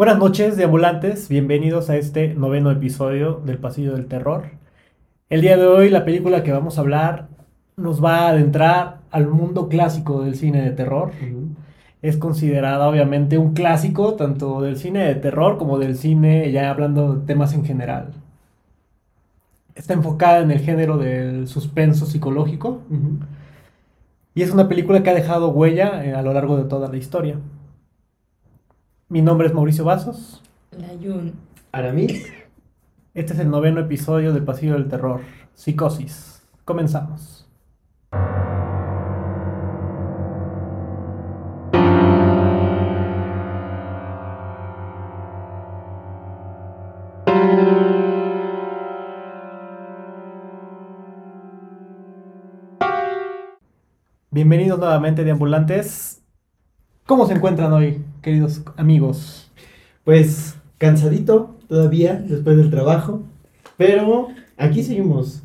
Buenas noches, deambulantes. Bienvenidos a este noveno episodio del Pasillo del Terror. El día de hoy, la película que vamos a hablar nos va a adentrar al mundo clásico del cine de terror. Es considerada, obviamente, un clásico tanto del cine de terror como del cine, ya hablando de temas en general. Está enfocada en el género del suspenso psicológico. Y es una película que ha dejado huella eh, a lo largo de toda la historia. Mi nombre es Mauricio Vasos. Layun. Aramis. Este es el noveno episodio del Pasillo del Terror, Psicosis. Comenzamos. Bienvenidos nuevamente de ambulantes. ¿Cómo se encuentran hoy, queridos amigos? Pues cansadito todavía después del trabajo, pero aquí seguimos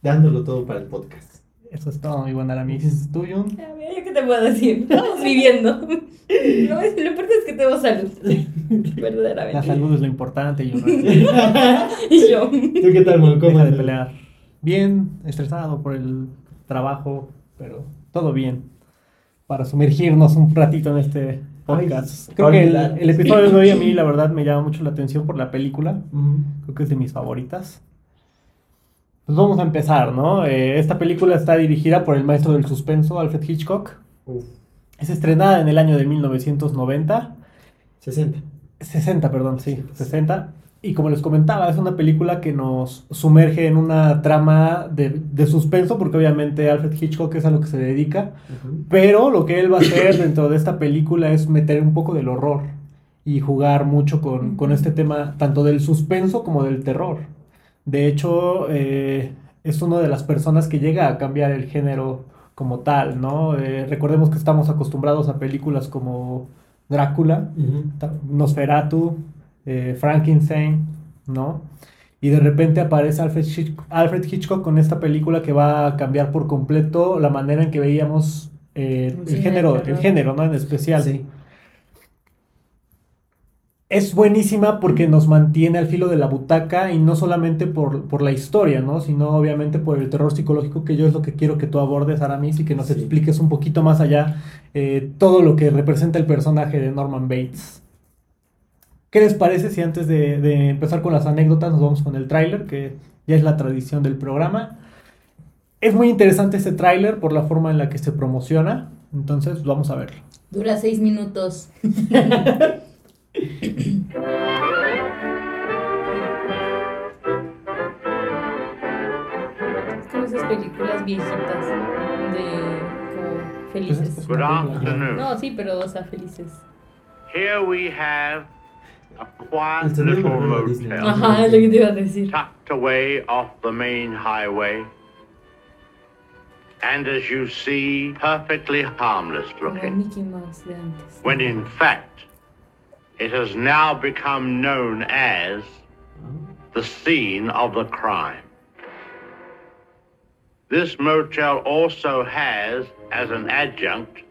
dándolo todo para el podcast. Eso es todo, mi buen Aramis. ¿Tú, Jun? A ver, ¿yo qué te puedo decir? Estamos viviendo. Lo, lo importante es que tenemos salud. Verdaderamente. La salud es lo importante, Jun. Y yo. ¿Tú qué tal, Mon? ¿Cómo Deja de pelear. Bien, estresado por el trabajo, pero todo bien. Para sumergirnos un ratito en este podcast. Ay, Creo que el, episodio de hoy a mí, la verdad, me llama mucho la atención por la película. Creo que es de mis favoritas. Pues vamos a empezar, ¿no? Eh, esta película está dirigida por el maestro del suspenso, Alfred Hitchcock. Uf, Es estrenada en el año de 1990. 60. 60, perdón, sí, 60. Y como les comentaba, es una película que nos sumerge en una trama de, de suspenso, porque obviamente Alfred Hitchcock es a lo que se dedica. Pero lo que él va a hacer dentro de esta película es meter un poco del horror y jugar mucho con, con este tema, tanto del suspenso como del terror. De hecho, eh, es una de las personas que llega a cambiar el género como tal, ¿no? Eh, recordemos que estamos acostumbrados a películas como Drácula, Nosferatu, eh, Frankenstein, ¿no? Y de repente aparece Alfred Hitchcock, Alfred Hitchcock con esta película que va a cambiar por completo la manera en que veíamos eh, el género, el género, ¿no? En especial. Sí. Es buenísima porque nos mantiene al filo de la butaca y no solamente por, por la historia, ¿no? Sino obviamente por el terror psicológico que yo es lo que quiero que tú abordes, Aramis, y que nos Sí. expliques un poquito más allá eh, todo lo que representa el personaje de Norman Bates. ¿Qué les parece si antes de, de empezar con las anécdotas nos vamos con el tráiler, que ya es la tradición del programa? Es muy interesante este tráiler por la forma en la que se promociona, entonces vamos a verlo. Dura seis minutos. Es como esas películas viejitas de como Pues es- felices. es Good una película. afternoon. No, sí, pero o sea, felices. Here we have a El quiet little a Disney. motel Ajá, es lo que te iba a decir. tucked away off the main highway. And as you see, perfectly harmless Como looking. Mickey Mouse de antes. When in fact, it has now become known as the scene of the crime. This motel also has, as an adjunct,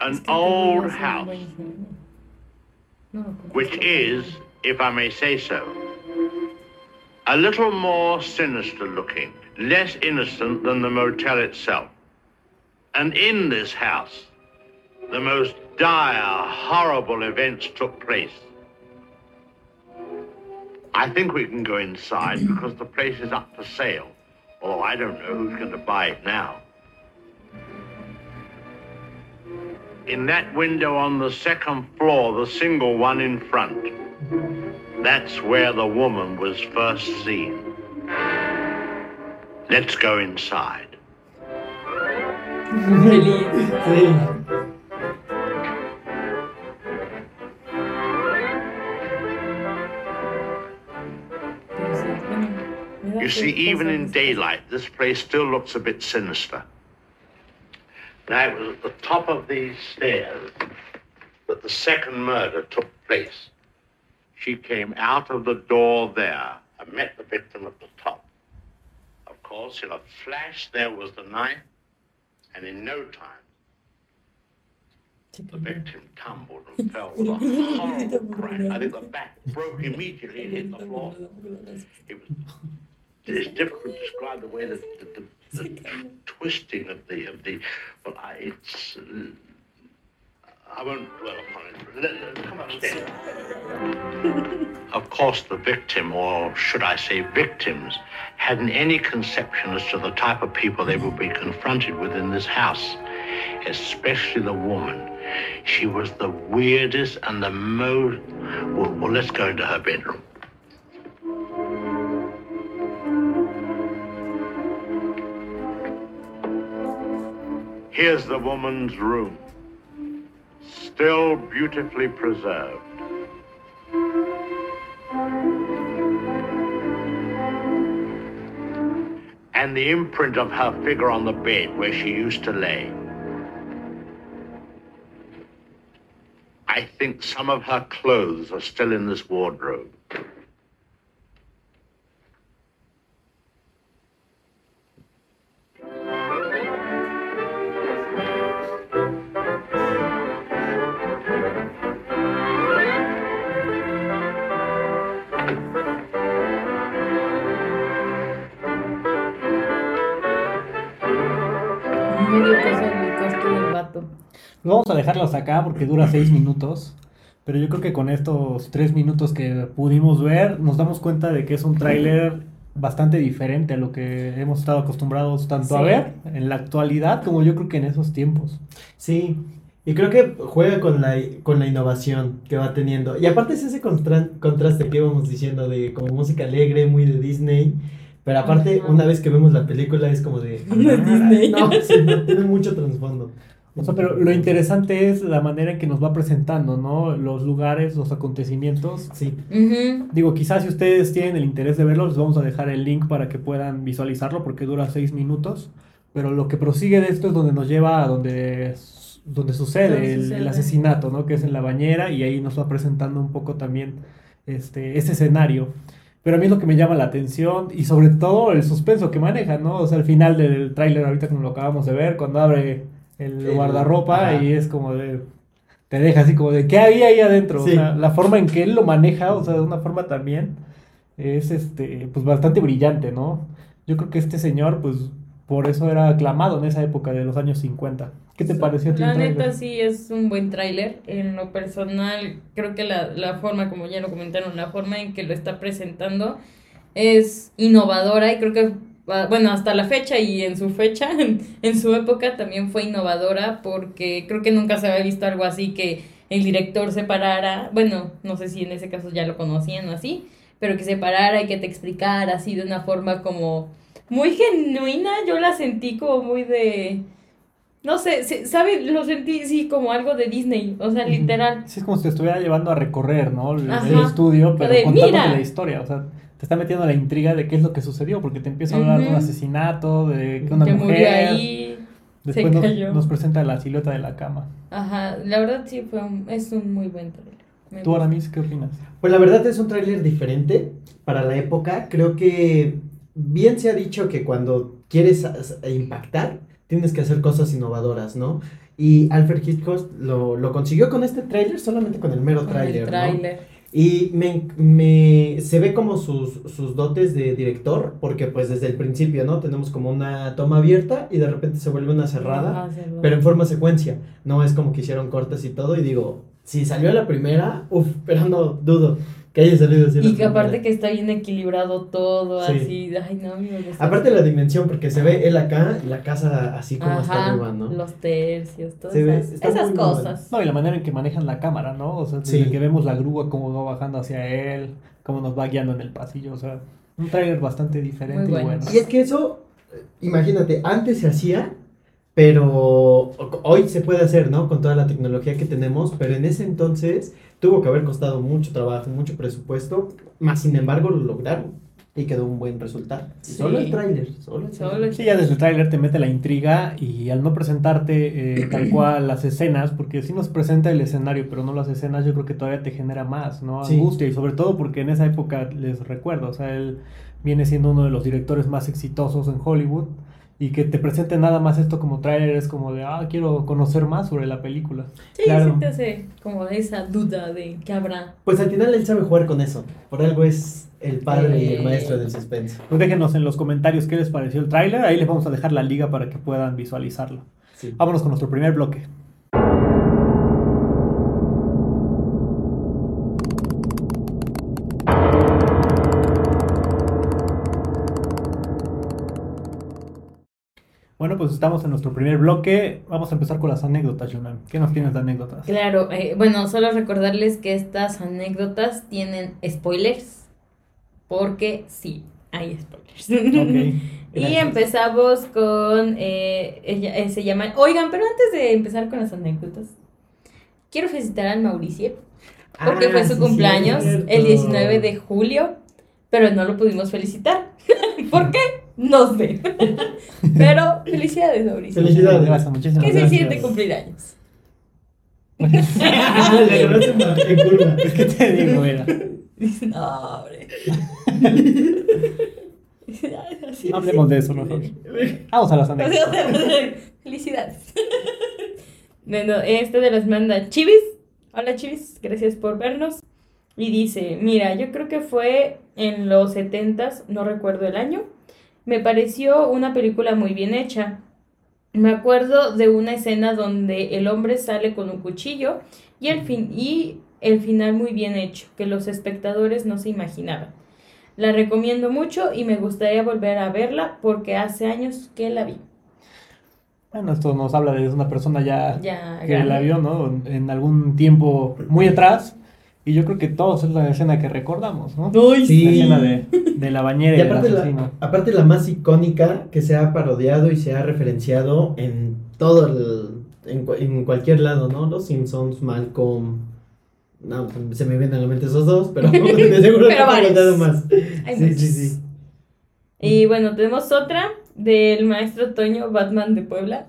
an old house. Which is, if I may say so, a little more sinister looking, less innocent than the motel itself. And in this house, the most dire, horrible events took place. I think we can go inside because the place is up for sale. Although I don't know who's going to buy it now. In that window on the second floor, the single one in front, that's where the woman was first seen. Let's go inside. Feliz. Sí. Pero sí, bueno, me da You see, even in daylight, this place still looks a bit sinister. Now, it was at the top of these stairs that the second murder took place. She came out of the door there and met the victim at the top. Of course, in a flash, there was the knife, and in no time, the victim tumbled and and fell with a horrible crash. I think the back broke immediately and hit the floor. It was it's difficult to describe the way that the, the, the twisting of the of the. Well, I, it's. Uh, I won't dwell upon it. Let, let- come upstairs. of course, the victim, or should I say victims, hadn't any conception as to the type of people they would be confronted with in this house, especially the woman. She was the weirdest and the most. Well, well, let's go into her bedroom. Here's the woman's room, still beautifully preserved. And the imprint of her figure on the bed where she used to lay. I think some of her clothes are still in this wardrobe. Medio cosa del cuarto del vato. Vamos a dejarlos acá porque dura seis minutos. Pero yo creo que con estos tres minutos que pudimos ver, nos damos cuenta de que es un tráiler bastante diferente a lo que hemos estado acostumbrados tanto a ver en la actualidad como yo creo que en esos tiempos. Sí, y creo que juega con la, con la innovación que va teniendo. Y aparte es ese constra- contraste que íbamos diciendo de como música alegre, muy de Disney. Pero aparte, Ajá. una vez que vemos la película es como de... De Disney. No, sí, no, tiene mucho trasfondo. O sea, pero lo interesante es la manera en que nos va presentando, ¿no? Los lugares, los acontecimientos. Sí, Ujú. Digo, quizás si ustedes tienen el interés de verlo, les vamos a dejar el link para que puedan visualizarlo porque dura seis minutos. Pero lo que prosigue de esto es donde nos lleva a donde, donde sucede, Donde el, sucede. el asesinato, ¿no? Que es en la bañera y ahí nos va presentando un poco también este, ese escenario. Pero a mí es lo que me llama la atención y sobre todo el suspenso que maneja, ¿no? O sea, al final del tráiler ahorita como lo acabamos de ver, cuando abre el guardarropa ajá. y es como de... Te deja así como de, ¿qué había ahí adentro? Sí. O sea, la forma en que él lo maneja, o sea, de una forma también, es este, pues bastante brillante, ¿no? Yo creo que este señor, pues, por eso era aclamado en esa época de los años 50. ¿Qué te pareció a ti el La neta sí es un buen tráiler. En lo personal, creo que la, la forma, como ya lo comentaron, la forma en que lo está presentando es innovadora y creo que, ah, bueno, hasta la fecha y en su fecha, en, en su época también fue innovadora porque creo que nunca se había visto algo así que el director se parara, bueno, no sé si en ese caso ya lo conocían o así, pero que se parara y que te explicara así de una forma como muy genuina, yo la sentí como muy de... No sé, se- ¿sabe? Lo sentí, sí, como algo de Disney, o sea, literal. Sí, es como si te estuviera llevando a recorrer, ¿no? El, estudio, pero De, contándote "Mira". la historia, o sea, te está metiendo la intriga de qué es lo que sucedió, porque te empieza a hablar de un asesinato, de que una que murió mujer... ahí. Después se nos, cayó. nos presenta la silueta de la cama. Ajá, la verdad sí fue un- es un muy buen trailer. Me ¿Tú. Aramis, qué opinas? Pues la verdad es un tráiler diferente para la época. Creo que bien se ha dicho que cuando quieres impactar, tienes que hacer cosas innovadoras, ¿no? Y Alfred Hitchcock lo, lo consiguió con este tráiler, solamente con el mero tráiler, ¿no? Y me, me- se ve como sus, sus dotes de director, porque pues desde el principio, ¿no? Tenemos como una toma abierta y de repente se vuelve una cerrada. pero en forma secuencia. No es como que hicieron cortes y todo y digo, si salió la primera, uff, pero no dudo que haya salido así. Y que aparte primera. que está bien equilibrado todo, Sí. así, ay no, me gusta. Aparte la dimensión, porque se ve él acá y la casa así como está Ajá, arriba, ¿no? los tercios, todas esas, cosas. No, y la manera en que manejan la cámara, ¿no? O sea, desde Sí. que vemos la grúa, cómo va bajando hacia él, cómo nos va guiando en el pasillo, o sea, un tráiler bastante diferente Muy y bueno. Y es que eso, eh, imagínate, antes se hacía, pero ho- hoy se puede hacer, ¿no? Con toda la tecnología que tenemos, pero en ese entonces tuvo que haber costado mucho trabajo, mucho presupuesto, más sin embargo lo lograron y quedó un buen resultado. Sí. Solo el tráiler, solo el Solo tráiler. el- Sí, ya desde el tráiler te mete la intriga y al no presentarte eh, tal cual las escenas, porque sí nos presenta el escenario, pero no las escenas, yo creo que todavía te genera más, ¿no? Sí. Angustia y sobre todo porque en esa época les recuerdo, o sea, él viene siendo uno de los directores más exitosos en Hollywood y que te presenten nada más esto como trailer es como de, ah, quiero conocer más sobre la película. Sí, Claro. sí te hace como esa duda de qué habrá. Pues al final él sabe jugar con eso. Por algo es el padre y el maestro del suspenso. Pues déjenos en los comentarios qué les pareció el tráiler, ahí les vamos a dejar la liga para que puedan visualizarlo. Sí. Vámonos con nuestro primer bloque. Bueno, pues estamos en nuestro primer bloque. Vamos a empezar con las anécdotas, Jonah. ¿Qué nos tienes de anécdotas? Claro, eh, bueno, solo recordarles que estas anécdotas tienen spoilers. Porque sí, hay spoilers. Y empezamos con. eh, ella, eh, se llama. Oigan, pero antes de empezar con las anécdotas, quiero felicitar al Mauricio. Porque Ah, fue su sí, cumpleaños cierto. el 19 de julio. Pero no lo pudimos felicitar. ¿Por qué? No sé. pero felicidades, Mauricio. Felicidades. Gracias, muchísimas ¿Qué se gracias. siente cumplir años? Que te digo, mira. Dice, no, hombre. Dice, "Ay, así No hablemos de eso mejor. Vamos a las anécdotas. Felicidades. Bueno, este de las manda Chivis. Hola Chivis, gracias por vernos. Y dice, mira, yo creo que fue en los 70s, no recuerdo el año. Me pareció una película muy bien hecha. Me acuerdo de una escena donde el hombre sale con un cuchillo y el, fin y el final muy bien hecho, que los espectadores no se imaginaban. La recomiendo mucho y me gustaría volver a verla porque hace años que la vi. Bueno, esto nos habla de una persona ya Ya que la vio, ¿no? En algún tiempo muy atrás. Y yo creo que todos es la escena que recordamos, ¿no? Ay, Sí. La escena de, de la bañera y, Y aparte la, aparte la más icónica que se ha parodiado y se ha referenciado en todo el, en, cu- en cualquier lado, ¿no? Los Simpsons, Malcolm. No, se me vienen a la mente esos dos, pero de seguro Pero te he varios. contado más. Hay sí, muchos. sí, sí. Y bueno, tenemos otra del maestro Toño Batman de Puebla.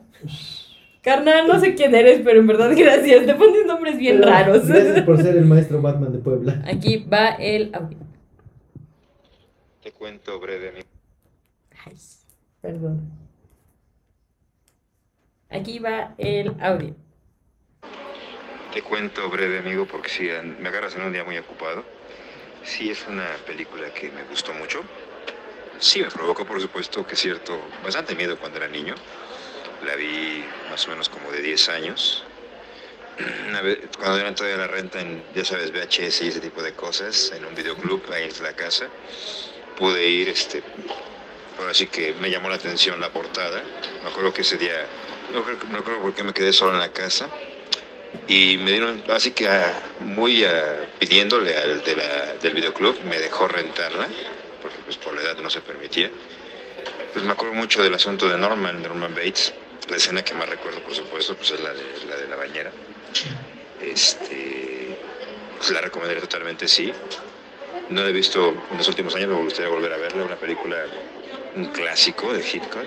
Carnal, no sé quién eres, pero en verdad gracias. Te pones nombres bien Pero raros. Gracias por ser el maestro Batman de Puebla. Aquí va el audio. Te cuento brevemente. Ay, perdón. Aquí va el audio. Te cuento breve, amigo, porque si me agarras en un día muy ocupado. Sí, es una película que me gustó mucho. Sí, me provocó, por supuesto, que cierto, bastante miedo cuando era niño. La vi más o menos como de 10 años. Cuando eran todavía la renta en, ya sabes, VHS y ese tipo de cosas, en un videoclub ahí en la casa, pude ir, este, ahora sí que me llamó la atención la portada. Me acuerdo que ese día, no creo, no creo por qué me quedé solo en la casa. Y me dieron, así que muy pidiéndole al de la, del videoclub, me dejó rentarla, porque pues por la edad no se permitía. Pues me acuerdo mucho del asunto de Norman, Norman Bates. La escena que más recuerdo, por supuesto, pues es la de la, de la bañera. Este, pues, la recomendaría totalmente, sí. No la he visto en los últimos años, me gustaría volver a verla, una película, un clásico de Hitchcock.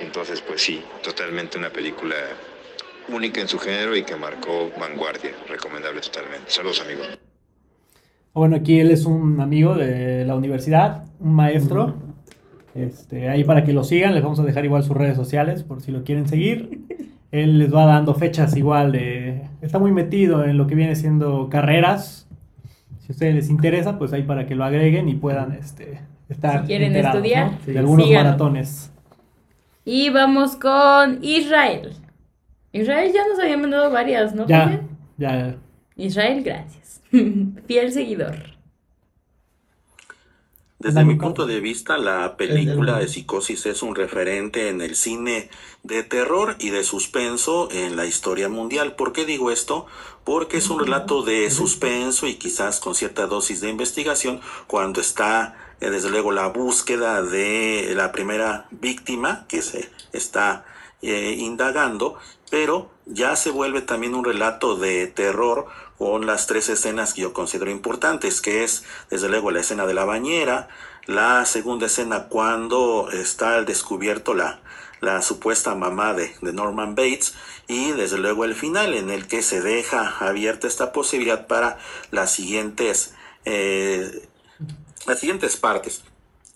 Entonces, pues sí, totalmente una película única en su género y que marcó vanguardia, recomendable totalmente. Saludos amigos. Bueno, aquí él es un amigo de la universidad, un maestro. Este, ahí para que lo sigan, les vamos a dejar igual sus redes sociales por si lo quieren seguir. Él les va dando fechas igual de... Está muy metido en lo que viene siendo carreras. Si a ustedes les interesa, pues ahí para que lo agreguen y puedan este, estar Si quieren estudiar, ¿no? sí, de algunos maratones. Y vamos con Israel. Israel ya nos había mandado varias, ¿no? Ya, ya. Israel, gracias. Fiel seguidor. Desde mi punto de vista, la El- película el- de Psicosis es un referente en el cine de terror y de suspenso en la historia mundial. ¿Por qué digo esto? Porque es un relato de suspenso y quizás con cierta dosis de investigación cuando está, eh, desde luego, la búsqueda de la primera víctima que se está eh, indagando, pero ya se vuelve también un relato de terror con las tres escenas que yo considero importantes, que es desde luego la escena de la bañera, la segunda escena cuando está al descubierto la, la supuesta mamá de, de Norman Bates y desde luego el final en el que se deja abierta esta posibilidad para las siguientes eh, las siguientes partes.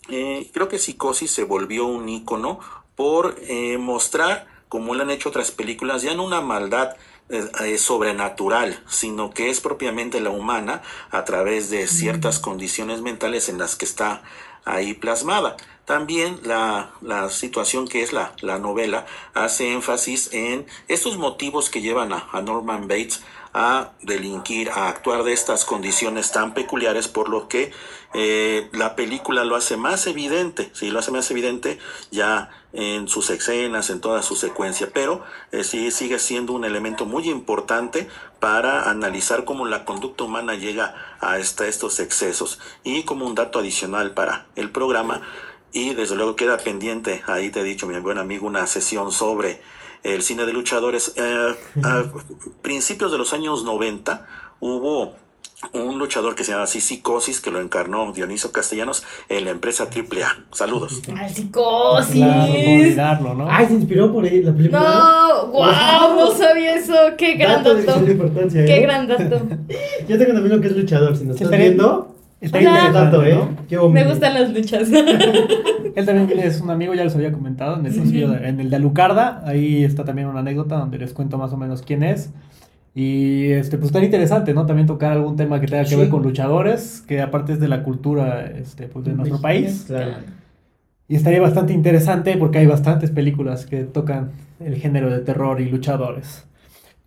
Eh, creo que Psicosis se volvió un ícono por eh, mostrar, como le han hecho otras películas, ya no una maldad eh, sobrenatural, sino que es propiamente la humana a través de ciertas condiciones mentales en las que está ahí plasmada. También la, la situación que es la, la, novela hace énfasis en estos motivos que llevan a, a Norman Bates a delinquir, a actuar de estas condiciones tan peculiares, por lo que eh, la película lo hace más evidente, sí, lo hace más evidente ya en sus escenas, en toda su secuencia, pero eh, sí sigue siendo un elemento muy importante para analizar cómo la conducta humana llega a esta, estos excesos. Y como un dato adicional para el programa, y desde luego queda pendiente, ahí te he dicho, mi buen amigo, una sesión sobre el cine de luchadores. Eh, a principios de los años 90 hubo un luchador que se llama así Psicosis, que lo encarnó Dioniso Castellanos en la empresa AAA. Saludos. ¡Ay, Psicosis! Claro, no olvidarlo, ¿no? Ay, se inspiró por ahí la película. No, wow, no sabía eso. Qué gran Dato de dato. importancia, Qué ¿eh? gran dato. Yo tengo un amigo que es luchador, si nos estás viendo, Está qué dato, ¿eh? ¿no? Qué Me gustan las luchas. Él también es un amigo, ya les había comentado, en el, de- en el de Alucarda. Ahí está también una anécdota donde les cuento más o menos quién es. Y este, pues tan interesante, ¿no? También tocar algún tema que tenga que Sí. ver con luchadores, que aparte es de la cultura este, pues, de nuestro país. Claro. Y estaría bastante interesante porque hay bastantes películas que tocan el género de terror y luchadores.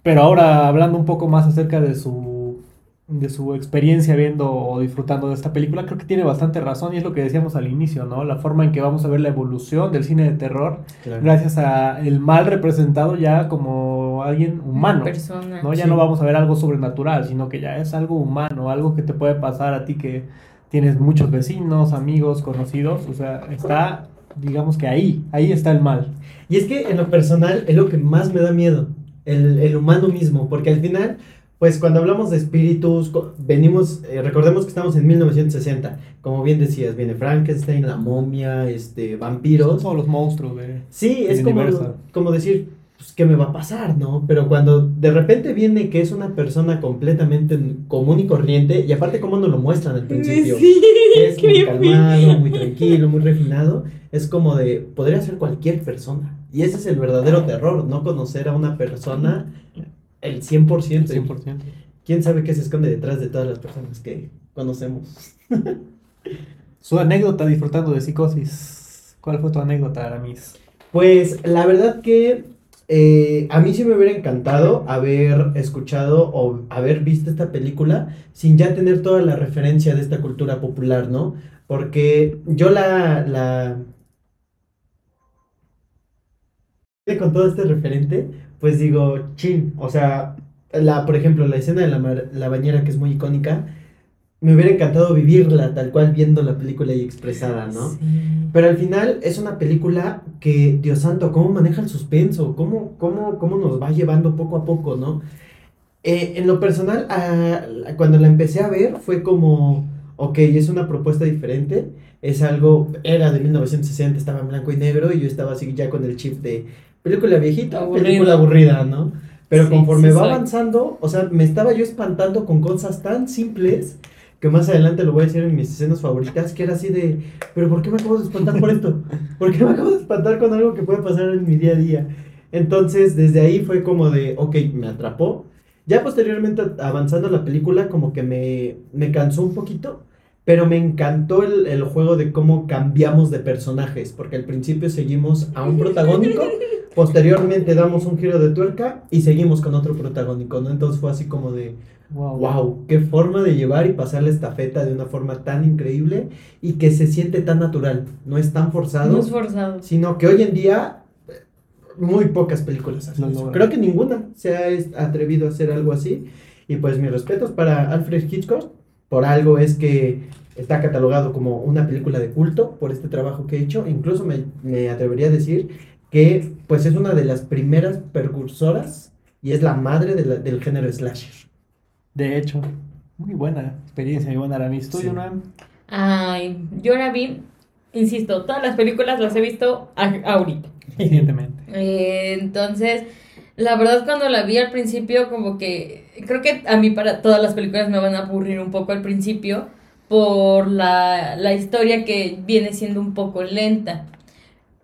Pero ahora hablando un poco más acerca de su, de su experiencia viendo o disfrutando de esta película, creo que tiene bastante razón y es lo que decíamos al inicio, ¿no? La forma en que vamos a ver la evolución del cine de terror Claro. gracias a el mal representado ya como alguien humano. Persona. ¿no? Ya Sí. no vamos a ver algo sobrenatural, sino que ya es algo humano, algo que te puede pasar a ti que tienes muchos vecinos, amigos, conocidos, o sea, está, digamos que ahí, ahí está el mal. Y es que en lo personal es lo que más me da miedo, el, el humano mismo, porque al final, pues cuando hablamos de espíritus, venimos, eh, recordemos que estamos en 1960, como bien decías, viene Frankenstein, la momia, este, vampiros. Todos los monstruos de... Sí, es como, como decir, pues, ¿qué me va a pasar, no? Pero cuando de repente viene que es una persona completamente común y corriente, y aparte cómo nos lo muestran al principio, Sí, que es muy calmado, muy tranquilo, muy refinado, es como de, podría ser cualquier persona. Y ese es el verdadero terror, no conocer a una persona el 100%. 100%. ¿Quién sabe qué se esconde detrás de todas las personas que conocemos? Su anécdota disfrutando de psicosis. ¿Cuál fue tu anécdota, Aramis? Pues la verdad que eh, a mí sí me hubiera encantado haber escuchado o haber visto esta película sin ya tener toda la referencia de esta cultura popular, ¿no? Porque yo la, la... con todo este referente, pues digo, chin, o sea, la, por ejemplo, la escena de la, la bañera que es muy icónica, me hubiera encantado vivirla tal cual viendo la película y expresada, ¿no? Sí. Pero al final es una película que, Dios santo, cómo maneja el suspenso, cómo, cómo, cómo nos va llevando poco a poco, ¿no? Eh, en lo personal, ah, cuando la empecé a ver, fue como, ok, es una propuesta diferente, es algo, era de 1960, estaba en blanco y negro, y yo estaba así ya con el chip de película viejita, película aburrida, ¿no? Pero Sí, conforme sí va soy. avanzando, o sea, me estaba yo espantando con cosas tan simples que más adelante lo voy a decir en mis escenas favoritas, que era así de, pero ¿por qué me acabo de espantar por esto? ¿Por qué me acabo de espantar con algo que puede pasar en mi día a día? Entonces, desde ahí fue como de, ok, me atrapó. Ya posteriormente, avanzando la película, como que me, me cansó un poquito, pero me encantó el, el juego de cómo cambiamos de personajes, porque al principio seguimos a un protagónico, posteriormente damos un giro de tuerca y seguimos con otro protagónico, ¿no? Entonces fue así como de, Wow. Wow, qué forma de llevar y pasar la estafeta de una forma tan increíble y que se siente tan natural, no es tan forzado, No es forzado. sino que hoy en día eh, muy pocas películas hacen Lo eso. logran. Creo que ninguna se ha atrevido a hacer algo así y pues mis respetos para Alfred Hitchcock, por algo es que está catalogado como una película de culto por este trabajo que he hecho, incluso me, me atrevería a decir que pues es una de las primeras precursoras y es la madre de la- del género slasher. De hecho, muy buena experiencia, muy buena Aramis. ¿Tú, Sí. Jonah? Ay, yo la vi, insisto, todas las películas las he visto a- ahorita. Recientemente. Eh, entonces, la verdad cuando la vi al principio, como que creo que a mí para todas las películas me van a aburrir un poco al principio por la, la historia que viene siendo un poco lenta.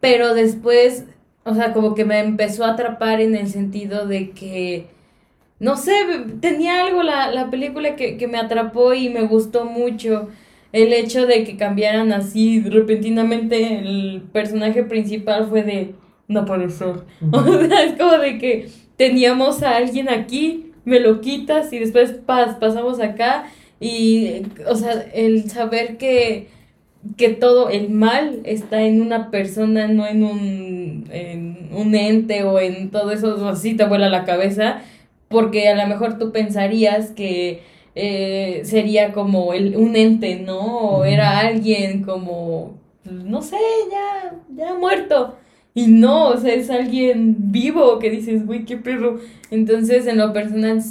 pero después, o sea, como que me empezó a atrapar en el sentido de que, no sé, tenía algo la, la película que, que me atrapó y me gustó mucho. El hecho de que cambiaran así repentinamente el personaje principal fue de, no puede ser. O sea, es como de que teníamos a alguien aquí, me lo quitas y después pas, pasamos acá. Y, o sea, el saber que, que todo el mal está en una persona, no en un, en un ente o en todo eso, así te vuela la cabeza, porque a lo mejor tú pensarías que eh, sería como el, un ente, ¿no? O era alguien como, no sé, ya, ya muerto. Y no, o sea, es alguien vivo que dices, güey, qué perro. Entonces, en lo personal,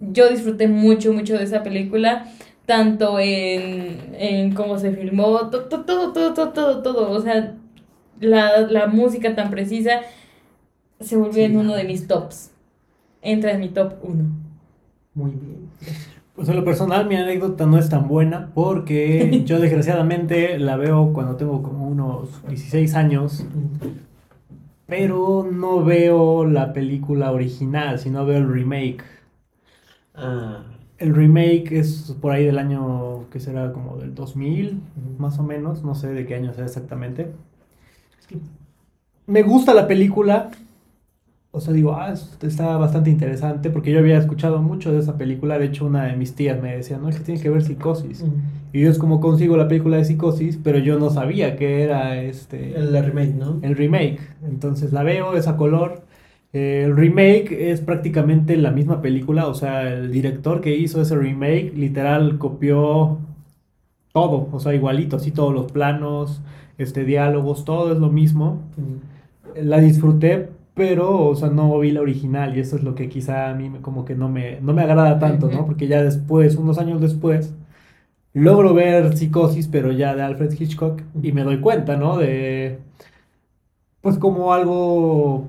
yo disfruté mucho, mucho de esa película, tanto en, en cómo se filmó, todo, todo, todo, todo, todo, todo. O sea, la, la música tan precisa se volvió Sí, en uno de mis tops. Entra en mi top uno. Muy bien. Pues en lo personal mi anécdota no es tan buena porque yo desgraciadamente la veo cuando tengo como unos 16 años, pero no veo la película original, sino veo el remake. Ah, El remake es por ahí del año que será como del 2000, más o menos, no sé de qué año sea exactamente. Me gusta la película, o sea, digo, ah, es- está bastante interesante porque yo había escuchado mucho de esa película, de hecho una de mis tías me decía, no, es que tiene que ver Psicosis. Y yo es como consigo la película de Psicosis, pero yo no sabía que era este el remake, ¿no? el remake. Entonces la veo, es a color. Eh, el remake es prácticamente la misma película, o sea, el director que hizo ese remake literal copió todo, o sea, igualito, así todos los planos, este diálogos, todo es lo mismo. La disfruté, pero, o sea, no vi la original y eso es lo que quizá a mí me- como que no me, no me agrada tanto, ¿no? Porque ya después, unos años después, logro ver Psicosis, pero ya de Alfred Hitchcock y me doy cuenta, ¿no? De, pues como algo,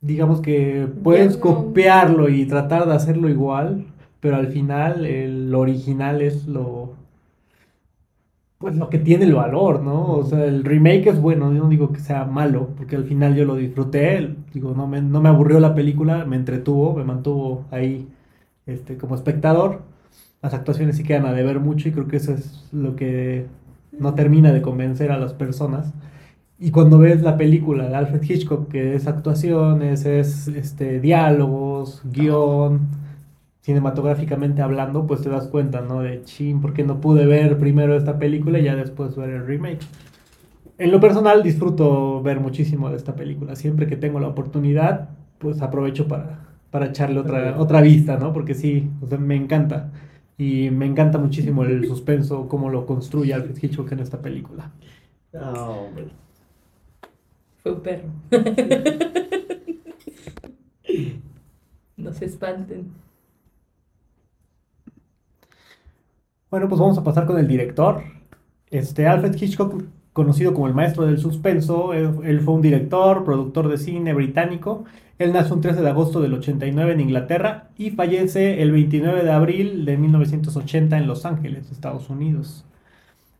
digamos que puedes no. copiarlo y tratar de hacerlo igual, pero al final el original es lo, pues lo que tiene el valor, ¿no? O sea, el remake es bueno, yo no digo que sea malo, porque al final yo lo disfruté, digo, no me, no me aburrió la película, me entretuvo, me mantuvo ahí este, como espectador. Las actuaciones sí quedan a deber mucho y creo que eso es lo que no termina de convencer a las personas. Y cuando ves la película de Alfred Hitchcock, que es actuaciones, es este, diálogos, guion, cinematográficamente hablando, pues te das cuenta, ¿no? De chin, ¿por qué no pude ver primero esta película y ya después ver el remake? En lo personal disfruto ver muchísimo de esta película. Siempre que tengo la oportunidad, pues aprovecho para, para echarle otra, otra vista, ¿no? Porque sí, o sea, me encanta. Y me encanta muchísimo el suspenso, cómo lo construye Alfred Hitchcock en esta película. Ah, hombre. Fue un perro. no se espanten. Bueno, pues vamos a pasar con el director. Este Alfred Hitchcock, conocido como el maestro del suspenso, él, él fue un director, productor de cine británico. Él nació un 13 de agosto del 89 en Inglaterra y fallece el 29 de abril de 1980 en Los Ángeles, Estados Unidos.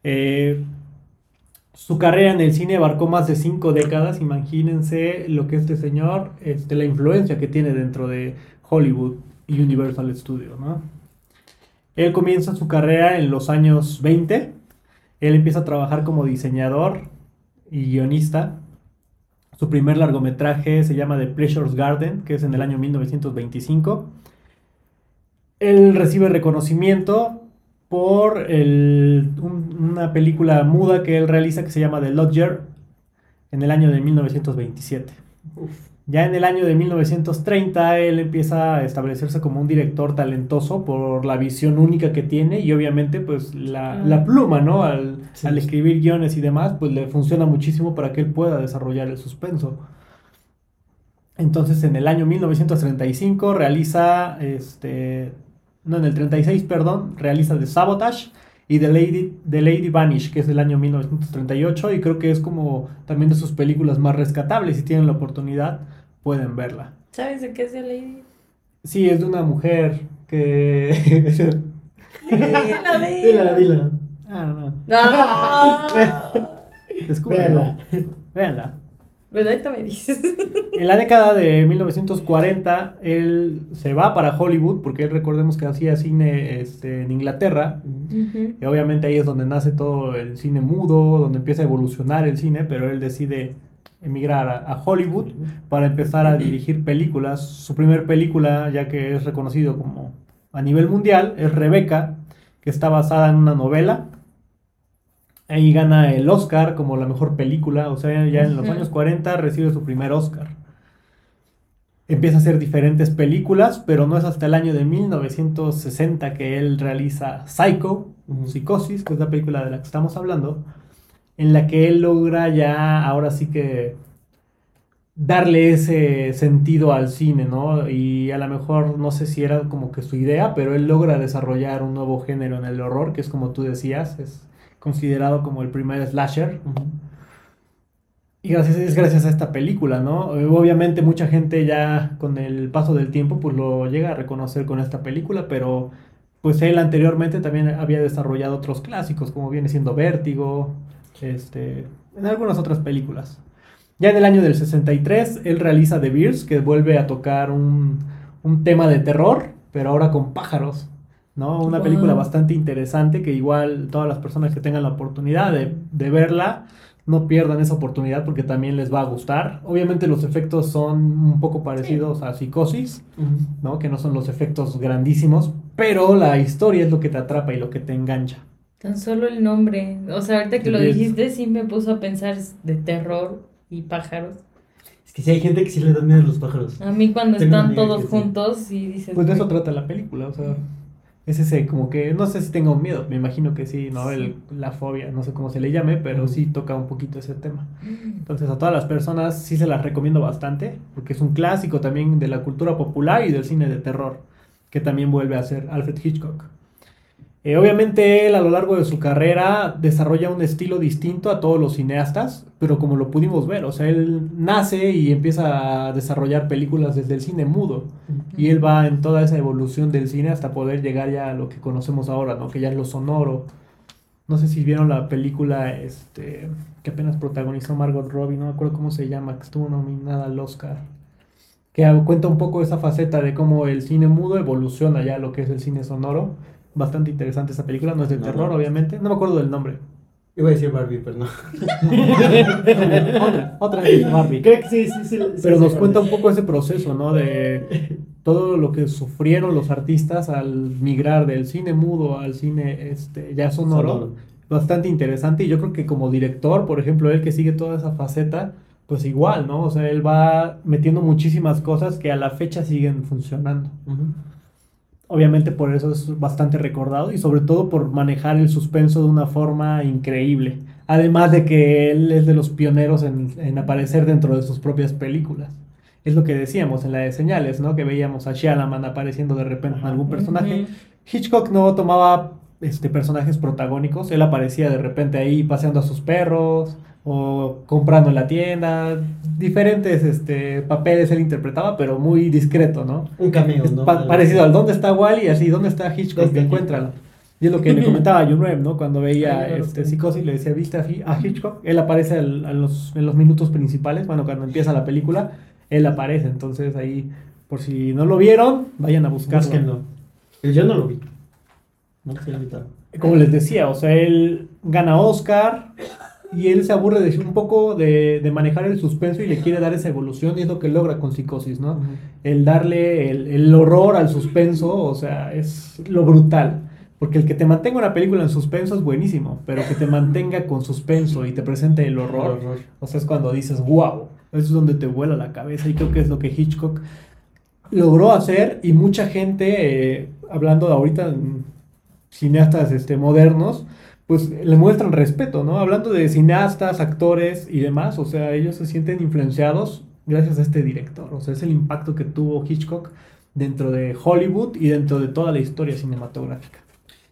Eh, su carrera en el cine abarcó más de cinco décadas. Imagínense lo que este señor, este, la influencia que tiene dentro de Hollywood y Universal Studios, ¿no? Él comienza su carrera en los años 20. Él empieza a trabajar como diseñador y guionista. Su primer largometraje se llama The Pleasure's Garden, que es en el año 1925. Él recibe reconocimiento por una película muda que él realiza que se llama The Lodger en el año de 1927. Ya en el año de 1930 él empieza a establecerse como un director talentoso por la visión única que tiene y obviamente pues la, Ah. la pluma, ¿no? Al, Sí. al escribir guiones y demás pues le funciona muchísimo para que él pueda desarrollar el suspenso. Entonces en el año 1935 realiza, este, no en el 36, perdón, realiza The Sabotage y The Lady, The Lady Vanish, que es del año 1938 y creo que es como también de sus películas más rescatables. Si tienen la oportunidad, pueden verla. ¿Sabes de qué es de Lady? Sí, es de una mujer que... La Dila, dila. ah, no, no. Descúbranlo. Véanla. ¿Verdad? Me dices. En la década de 1940, él se va para Hollywood, porque él recordemos que hacía cine este, en Inglaterra. Y obviamente ahí es donde nace todo el cine mudo, donde empieza a evolucionar el cine, pero él decide emigrar a, a Hollywood para empezar a dirigir películas. Su primer película, ya que es reconocido como a nivel mundial, es Rebeca, que está basada en una novela. Ahí gana el Oscar como la mejor película, o sea, ya en los años 40 recibe su primer Oscar. Empieza a hacer diferentes películas, pero no es hasta el año de 1960 que él realiza Psycho. Psicosis, que es la película de la que estamos hablando, en la que él logra ya, ahora sí que, darle ese sentido al cine, ¿no? Y a lo mejor, no sé si era como que su idea, pero él logra desarrollar un nuevo género en el horror, que es como tú decías, es considerado como el primer slasher. Y gracias, es gracias a esta película, ¿no? Obviamente mucha gente ya con el paso del tiempo pues lo llega a reconocer con esta película, pero pues él anteriormente también había desarrollado otros clásicos, como viene siendo Vértigo, este, en algunas otras películas. Ya en el año del 63 él realiza The Beers, que vuelve a tocar un, un tema de terror, pero ahora con pájaros, ¿no? Una Wow. película bastante interesante que igual todas las personas que tengan la oportunidad de, de verla, no pierdan esa oportunidad porque también les va a gustar. Obviamente los efectos son un poco parecidos a Psicosis, Ujú. ¿no? Que no son los efectos grandísimos, pero la historia es lo que te atrapa y lo que te engancha. Tan solo el nombre. O sea, ahorita que lo dijiste, sí me puso a pensar de terror y pájaros. Es que sí hay gente que sí le dan miedo a los pájaros. A mí cuando Tengo están todos sí. juntos y dices... Pues de eso trata la película, o sea, es ese como que, no sé si tenga un miedo, me imagino que sí, ¿no? El, la fobia, no sé cómo se le llame, pero sí toca un poquito ese tema. Entonces a todas las personas sí se las recomiendo bastante, porque es un clásico también de la cultura popular y del cine de terror, que también vuelve a ser Alfred Hitchcock. Eh, obviamente él a lo largo de su carrera desarrolla un estilo distinto a todos los cineastas, pero como lo pudimos ver, o sea, él nace y empieza a desarrollar películas desde el cine mudo, y él va en toda esa evolución del cine hasta poder llegar ya a lo que conocemos ahora, ¿no? Que ya es lo sonoro. No sé si vieron la película este, que apenas protagonizó Margot Robbie, no me acuerdo cómo se llama, que estuvo nominada al Oscar. Que cuenta un poco esa faceta de cómo el cine mudo evoluciona ya a lo que es el cine sonoro. Bastante interesante esa película, no es de No, terror, no. obviamente. No me acuerdo del nombre. Iba a decir Barbie, pero no. otra, otra de Barbie. Creo que sí, sí, sí. sí, Pero sí, nos sí, cuenta un poco ese proceso, ¿no? De todo lo que sufrieron los artistas al migrar del cine mudo al cine este, ya sonoro. Sonoro. Bastante interesante. Y yo creo que como director, por ejemplo, él que sigue toda esa faceta, pues igual, ¿no? O sea, él va metiendo muchísimas cosas que a la fecha siguen funcionando. Obviamente por eso es bastante recordado y sobre todo por manejar el suspenso de una forma increíble. Además de que él es de los pioneros en, en aparecer dentro de sus propias películas. Es lo que decíamos en la de señales, ¿no? Que veíamos a Shyamalan apareciendo de repente en algún personaje. Hitchcock no tomaba este, personajes protagónicos, él aparecía de repente ahí paseando a sus perros o comprando en la tienda, diferentes este, papeles él interpretaba, pero muy discreto, ¿no? Un cameo, ¿no? pa- parecido al ¿dónde está Wally? Así, ¿dónde está Hitchcock? ¿Dónde está Encuéntralo. Y es lo que le comentaba a ¿no? Cuando veía claro, este, sí. Psicosis, le decía, ¿viste a, Hi- a Hitchcock? Él aparece al- a los, en los minutos principales, bueno, cuando empieza la película, él aparece. Entonces ahí, por si no lo vieron, vayan a buscarlo. Búsquenlo. Yo no lo vi. No sé. Como les decía, o sea, él gana Oscar y él se aburre de un poco de, de manejar el suspenso y le quiere dar esa evolución y es lo que logra con Psicosis, ¿no? el darle el, el horror al suspenso, o sea, es lo brutal. Porque el que te mantenga una película en suspenso es buenísimo, pero que te mantenga con suspenso y te presente el horror, Horror. o sea, es cuando dices, wow, eso es donde te vuela la cabeza y creo que es lo que Hitchcock logró hacer y mucha gente, eh, hablando de ahorita cineastas este, modernos, pues le muestran respeto, ¿no? Hablando de cineastas, actores y demás, o sea, ellos se sienten influenciados gracias a este director, o sea, es el impacto que tuvo Hitchcock dentro de Hollywood y dentro de toda la historia cinematográfica.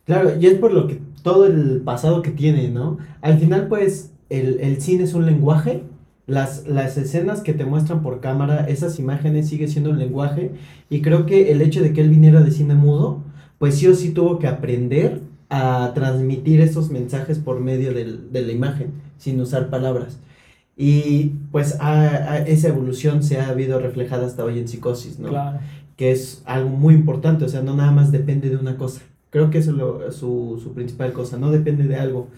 Claro, y es por lo que todo el pasado que tiene, ¿no? Al final, pues, el, el cine es un lenguaje. Las, las escenas que te muestran por cámara, esas imágenes sigue siendo un lenguaje. Y creo que el hecho de que él viniera de cine mudo, pues sí o sí tuvo que aprender a transmitir esos mensajes por medio del- de la imagen, sin usar palabras. Y pues a- a esa evolución se ha habido reflejada hasta hoy en psicosis, ¿no? Claro. Que es algo muy importante, o sea, no nada más depende de una cosa. Creo que eso es lo- su, su principal cosa, no depende de algo.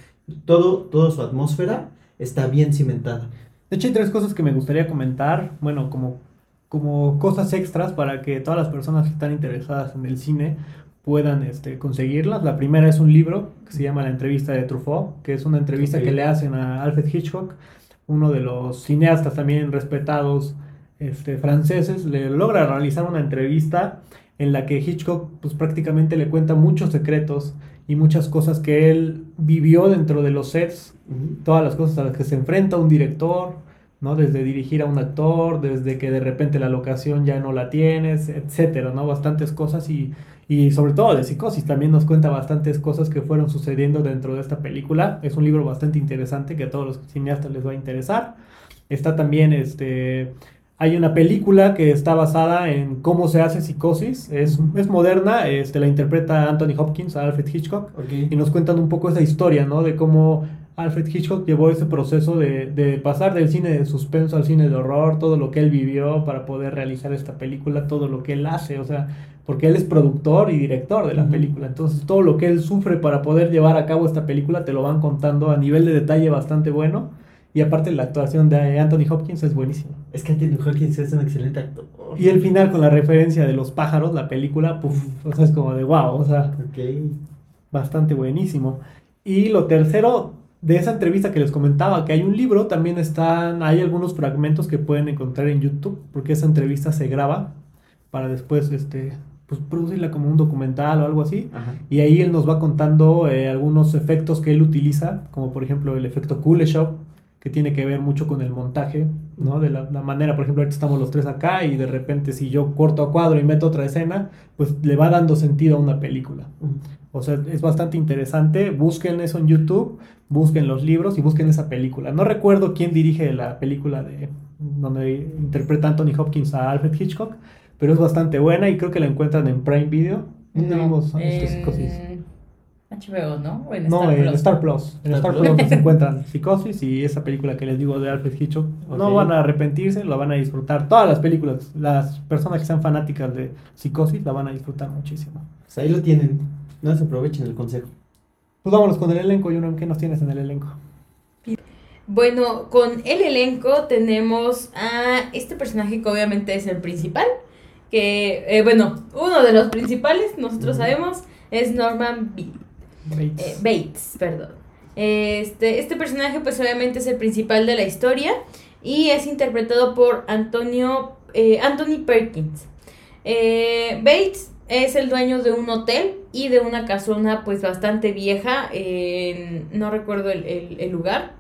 Todo, toda su atmósfera está bien cimentada. De hecho, hay tres cosas que me gustaría comentar, bueno, como, como cosas extras para que todas las personas que están interesadas en el cine puedan este, conseguirlas. La primera es un libro que se llama La entrevista de Truffaut, que es una entrevista que le hacen a Alfred Hitchcock, uno de los cineastas también respetados este, franceses, le logra realizar una entrevista en la que Hitchcock pues prácticamente le cuenta muchos secretos y muchas cosas que él vivió dentro de los sets todas las cosas a las que se enfrenta un director, ¿no? Desde dirigir a un actor, desde que de repente la locación ya no la tienes, etcétera, ¿no? Bastantes cosas y, y sobre todo de psicosis también nos cuenta bastantes cosas que fueron sucediendo dentro de esta película. Es un libro bastante interesante que a todos los cineastas les va a interesar. Está también este hay una película que está basada en cómo se hace psicosis, es, es moderna, este, la interpreta Anthony Hopkins, Alfred Hitchcock, y nos cuentan un poco esa historia, ¿no? De cómo Alfred Hitchcock llevó ese proceso de, de pasar del cine de suspenso al cine de horror, todo lo que él vivió para poder realizar esta película, todo lo que él hace, o sea, porque él es productor y director de la película, entonces todo lo que él sufre para poder llevar a cabo esta película te lo van contando a nivel de detalle bastante bueno. Y aparte la actuación de Anthony Hopkins es buenísima. Es que Anthony Hopkins es un excelente actor. Y el final con la referencia de los pájaros, la película, puf, o sea, es como de wow, o sea, bastante buenísimo. Y lo tercero, de esa entrevista que les comentaba, que hay un libro, también están, hay algunos fragmentos que pueden encontrar en YouTube, porque esa entrevista se graba para después, este, pues producirla como un documental o algo así. Ajá. Y ahí él nos va contando eh, algunos efectos que él utiliza, como por ejemplo el efecto Kuleshov, que tiene que ver mucho con el montaje, ¿no? De la, la manera, por ejemplo, ahorita estamos los tres acá y de repente si yo corto a cuadro y meto otra escena, pues le va dando sentido a una película. O sea, es bastante interesante. Busquen eso en YouTube, busquen los libros y busquen esa película. No recuerdo quién dirige la película de donde interpreta Anthony Hopkins a Alfred Hitchcock, pero es bastante buena y creo que la encuentran en Prime Video. ¿Dónde No, vimos en? HBO, ¿no? O en No, Star en Plus. Star Plus. En Star Star Plus. Se encuentran Psicosis y esa película que les digo de Alfred Hitchcock. No van a arrepentirse, la van a disfrutar. Todas las películas, las personas que sean fanáticas de Psicosis la van a disfrutar muchísimo. Pues ahí lo tienen. No se aprovechen el consejo. Pues vámonos con el elenco, Juno, ¿qué nos tienes en el elenco? Bueno, con el elenco tenemos a este personaje que obviamente es el principal. Que, eh, bueno, uno de los principales, nosotros sabemos, es Norman B- Bates. eh, Bates. Perdón. Este, este personaje, pues obviamente es el principal de la historia y es interpretado por Antonio, eh, Anthony Perkins. Eh, Bates es el dueño de un hotel y de una casona pues bastante vieja, en- no recuerdo el, el- el lugar.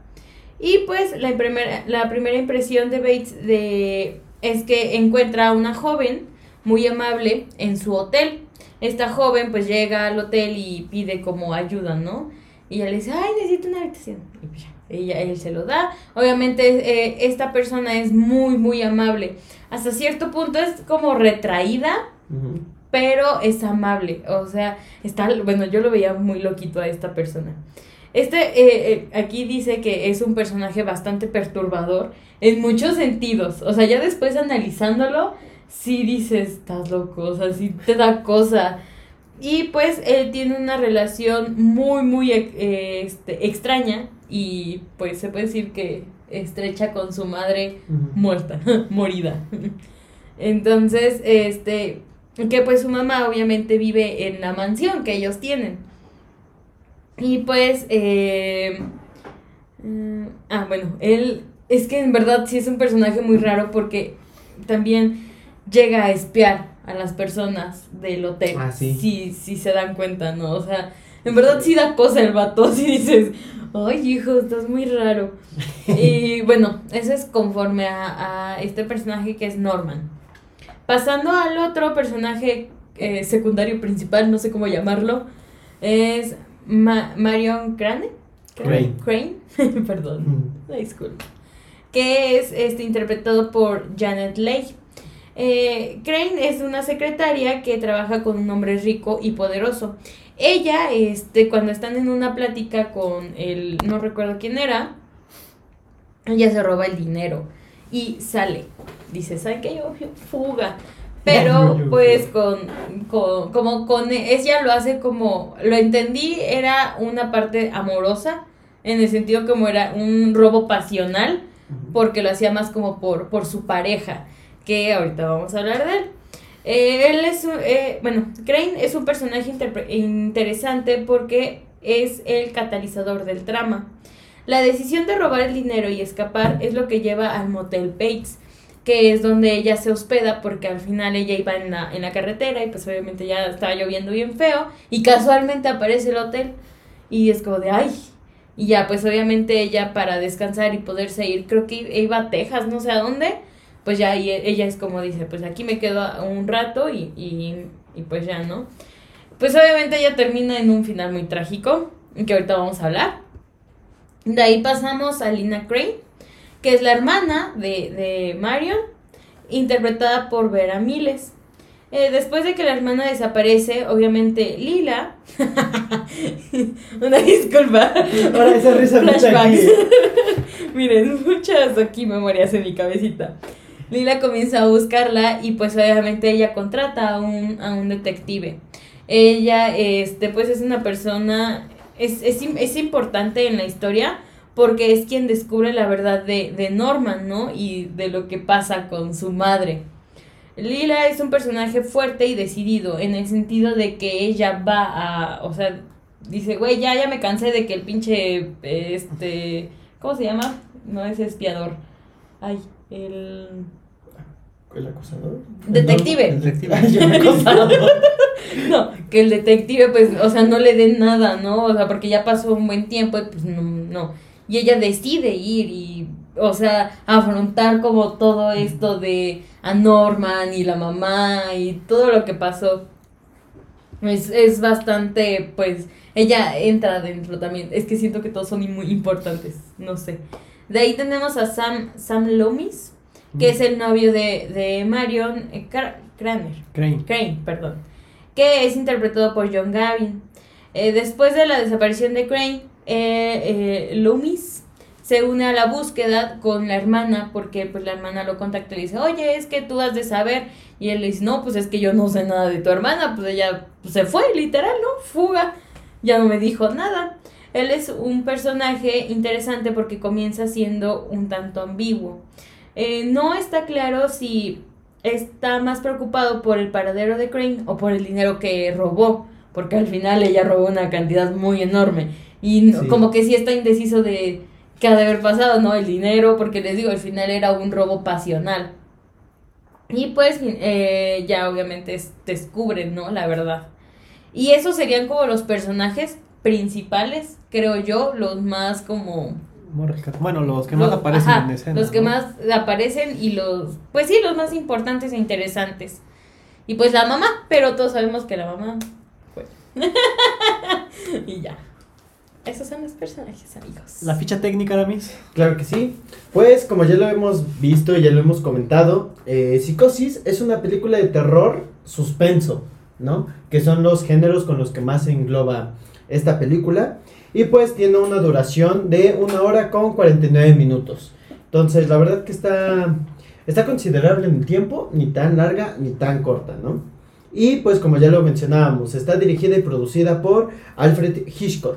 Y pues la primera, la primera impresión de Bates de, es que encuentra a una joven muy amable en su hotel. Esta joven pues llega al hotel y pide como ayuda, ¿no? Y ella le dice, ay, necesito una habitación. Y pues ya, ella, él se lo da. Obviamente eh, esta persona es muy, muy amable. Hasta cierto punto es como retraída, pero es amable. O sea, está, bueno, yo lo veía muy loquito a esta persona. Este, eh, eh, aquí dice que es un personaje bastante perturbador en muchos sentidos. O sea, ya después analizándolo, sí dices, estás loco, o sea, sí te da cosa. Y pues él tiene una relación muy, muy eh, este, extraña y pues se puede decir que estrecha con su madre muerta, morida. Entonces, este, que pues su mamá obviamente vive en la mansión que ellos tienen. Y pues, eh, mm, ah, bueno, él, es que en verdad sí es un personaje muy raro porque también llega a espiar a las personas del hotel. Ah, sí. Sí, sí se dan cuenta, ¿no? O sea, en verdad sí da cosa el vato, si dices, ay hijo, estás muy raro. y bueno, eso es conforme a, a este personaje que es Norman. Pasando al otro personaje eh, secundario principal, no sé cómo llamarlo, es Ma- Marion Crane. Crane. Crane, perdón, una disculpa. Que es este, interpretado por Janet Leigh. Eh, Crane es una secretaria que trabaja con un hombre rico y poderoso. Ella, este, cuando están en una plática con el, no recuerdo quién era, ella se roba el dinero y sale. Dice, ¿saben qué? Yo, fuga. Pero pues con, con, como con, ella lo hace como, lo entendí, era una parte amorosa, en el sentido como era un robo pasional, porque lo hacía más como por, por su pareja, que ahorita vamos a hablar de él. Eh, él es, eh, bueno, Crane es un personaje interesante porque es el catalizador del trama. La decisión de robar el dinero y escapar es lo que lleva al motel Bates, que es donde ella se hospeda porque al final ella iba en la, en la carretera y pues obviamente ya estaba lloviendo bien feo y casualmente aparece el hotel y es como de ay y ya pues obviamente ella para descansar y poderse ir creo que iba a Texas no sé a dónde pues ya y ella es como dice pues aquí me quedo un rato y, y, y pues ya no pues obviamente ella termina en un final muy trágico que ahorita vamos a hablar de ahí pasamos a Lina Crane que es la hermana de, de Marion, interpretada por Vera Miles. Eh, después de que la hermana desaparece, obviamente Lila. Una disculpa. Ahora esa risa. Flashbacks. Miren, muchas aquí memorias en mi cabecita. Lila comienza a buscarla y pues obviamente ella contrata a un, a un detective. Ella, este, pues es una persona, es, es, es importante en la historia porque es quien descubre la verdad de, de Norman, ¿no? Y de lo que pasa con su madre. Lila es un personaje fuerte y decidido en el sentido de que ella va a, o sea, dice, güey, ya, ya me cansé de que el pinche, este, ¿cómo se llama? No es espiador. Ay, el... ¿El acosador? Detective. Detective. Ay, yo. No, que el detective, pues, o sea, no le den nada, ¿no? O sea, porque ya pasó un buen tiempo y pues no, no. Y ella decide ir y, o sea, afrontar como todo esto de a Norman y la mamá y todo lo que pasó. Es, es bastante, pues, ella entra dentro también. Es que siento que todos son muy importantes, no sé. De ahí tenemos a Sam, Sam Loomis, que es el novio de, de Marion eh, Craner. Crane. Crane, perdón, que es interpretado por John Gavin. Eh, después de la desaparición de Crane, eh, eh, Loomis se une a la búsqueda con la hermana porque pues la hermana lo contacta y le dice, oye, es que tú has de saber. Y él le dice, no, pues es que yo no sé nada de tu hermana, pues ella pues, se fue, literal, ¿no? Fuga, ya no me dijo nada. Él es un personaje interesante porque comienza siendo un tanto ambiguo. Eh, no está claro si está más preocupado por el paradero de Crane o por el dinero que robó, porque al final ella robó una cantidad muy enorme y Sí. como que sí está indeciso de qué ha de haber pasado, ¿no? El dinero, porque les digo, al final era un robo pasional. Y pues eh, ya obviamente es- descubren, ¿no? La verdad. Y esos serían como los personajes principales, creo yo, los más como Bueno, los que más los- aparecen ajá, en escena. Los que ¿no? más aparecen y los, pues sí, los más importantes e interesantes. Y pues la mamá, pero todos sabemos que la mamá fue. y ya. Esos son los personajes, amigos. La ficha técnica, Aramis. Claro que sí. Pues como ya lo hemos visto y ya lo hemos comentado, eh, Psicosis es una película de terror suspenso, ¿no? Que son los géneros con los que más se engloba esta película. Y pues tiene una duración de una hora con 49 minutos. Entonces la verdad que está, está considerable en el tiempo, ni tan larga ni tan corta, ¿no? Y pues como ya lo mencionábamos, está dirigida y producida por Alfred Hitchcock.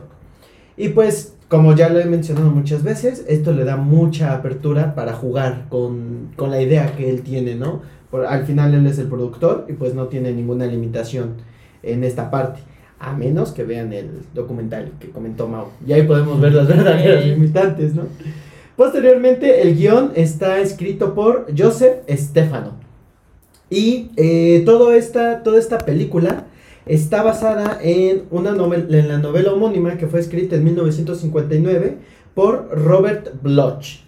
Y pues, como ya lo he mencionado muchas veces, esto le da mucha apertura para jugar con, con la idea que él tiene, ¿no? Por, al final él es el productor y pues no tiene ninguna limitación en esta parte. A menos que vean el documental que comentó Mau. Y ahí podemos ver las verdaderas limitantes, ¿no? Posteriormente, el guion está escrito por Joseph Stefano. Y eh, todo esta, toda esta película está basada en, una novel- en la novela homónima que fue escrita en 1959 por Robert Bloch,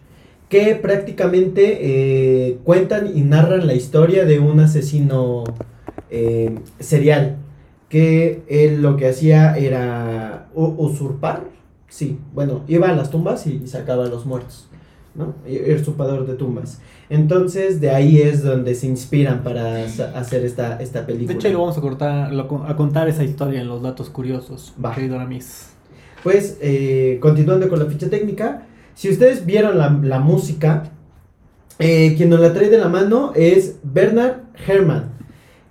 que prácticamente eh, cuentan y narran la historia de un asesino eh, serial, que él lo que hacía era usurpar, sí, bueno, iba a las tumbas y sacaba a los muertos, ¿no? Usurpador de tumbas. Entonces, de ahí es donde se inspiran para hacer esta, esta De película. hecho, ahí lo vamos a, cortar, lo- a contar esa historia en los datos curiosos, Va. querido Aramis. Pues, eh, continuando con la ficha técnica, Si ustedes vieron la, la música, eh, quien nos la trae de la mano es Bernard Herrmann.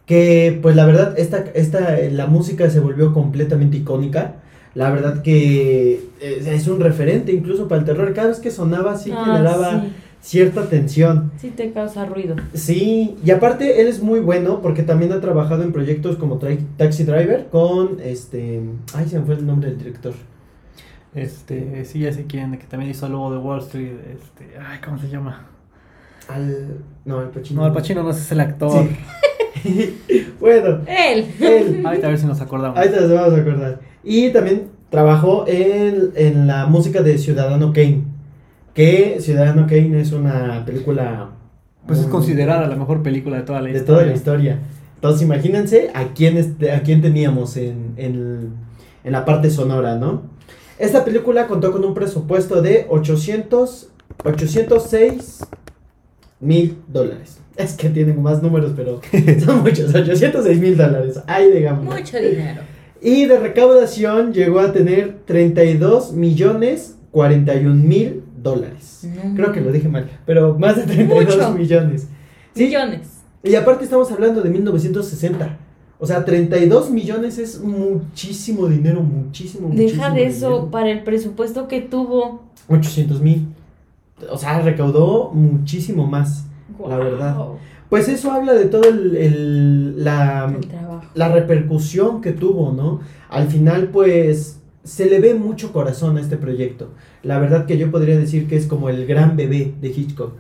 Que pues la verdad, esta, esta, la música se volvió completamente icónica. La verdad que es, es un referente incluso para el terror. Cada vez que sonaba sí Ah, generaba sí. cierta tensión. Sí te causa ruido. Sí, y aparte él es muy bueno porque también ha trabajado en proyectos como Tra- Taxi Driver con este... Ay, se me fue el nombre del director. Este, sí, ya sé quién, que también hizo el logo de Wall Street. Este, ay, ¿cómo se llama? Al... No, al Pacino. No, el Pacino no es el actor. Sí. bueno, Él. él. Ahorita a ver si nos acordamos. Te las vamos a acordar. Y también trabajó en, en la música de Ciudadano Kane. Que Ciudadano Kane es una película... Pues es considerada la mejor película de toda la de historia. toda la historia. Entonces imagínense a quién, este- a quién teníamos en, en, en la parte sonora, ¿no? Esta película contó con un presupuesto de 800, 806 mil dólares. Es que tienen más números, pero son muchos. 806 mil dólares. Ahí digamos. Mucho dinero. Y de recaudación llegó a tener 32 millones 41 mil dólares. No. Creo que lo dije mal, pero más de 32 Mucho. millones. Sí, Millones. y aparte estamos hablando de 1960. O sea, 32 millones es muchísimo dinero, muchísimo, Deja muchísimo de eso dinero. para el presupuesto que tuvo. 800 mil. O sea, recaudó muchísimo más. La verdad. Pues eso habla de todo el, el- la, El la repercusión que tuvo, ¿no? Al final, pues, se le ve mucho corazón a este proyecto. La verdad que yo podría decir que es como el gran bebé de Hitchcock.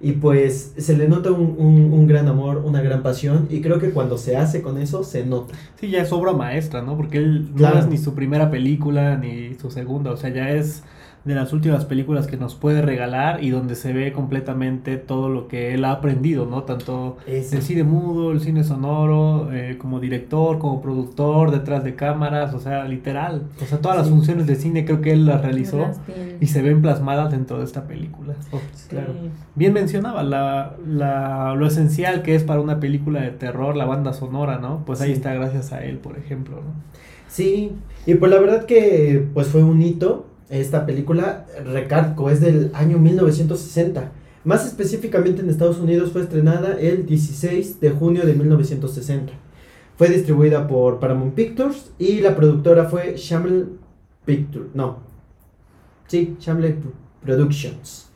Y pues se le nota un, un- un gran amor, una gran pasión. Y creo que cuando se hace con eso, se nota. Sí, ya es obra maestra, ¿no? Porque él Claro. no es ni su primera película ni su segunda, o sea, ya es de las últimas películas que nos puede regalar y donde se ve completamente todo lo que él ha aprendido, ¿no? Tanto el cine mudo, el cine sonoro, eh, como director, como productor, detrás de cámaras, o sea, literal. O sea, todas las funciones de cine creo que él las realizó Las y se ven plasmadas dentro de esta película. Oh, Sí. claro. Bien mencionaba la, la- lo esencial que es para una película de terror la banda sonora, ¿no? Pues ahí Sí. está gracias a él, por ejemplo, ¿no? Sí, y pues la verdad que pues fue un hito. Esta película, recalco, es del año 1960. Más específicamente en Estados Unidos fue estrenada el 16 de junio de 1960. Fue distribuida por Paramount Pictures y la productora fue Shamble Pictures. No. Sí, Shamble Productions.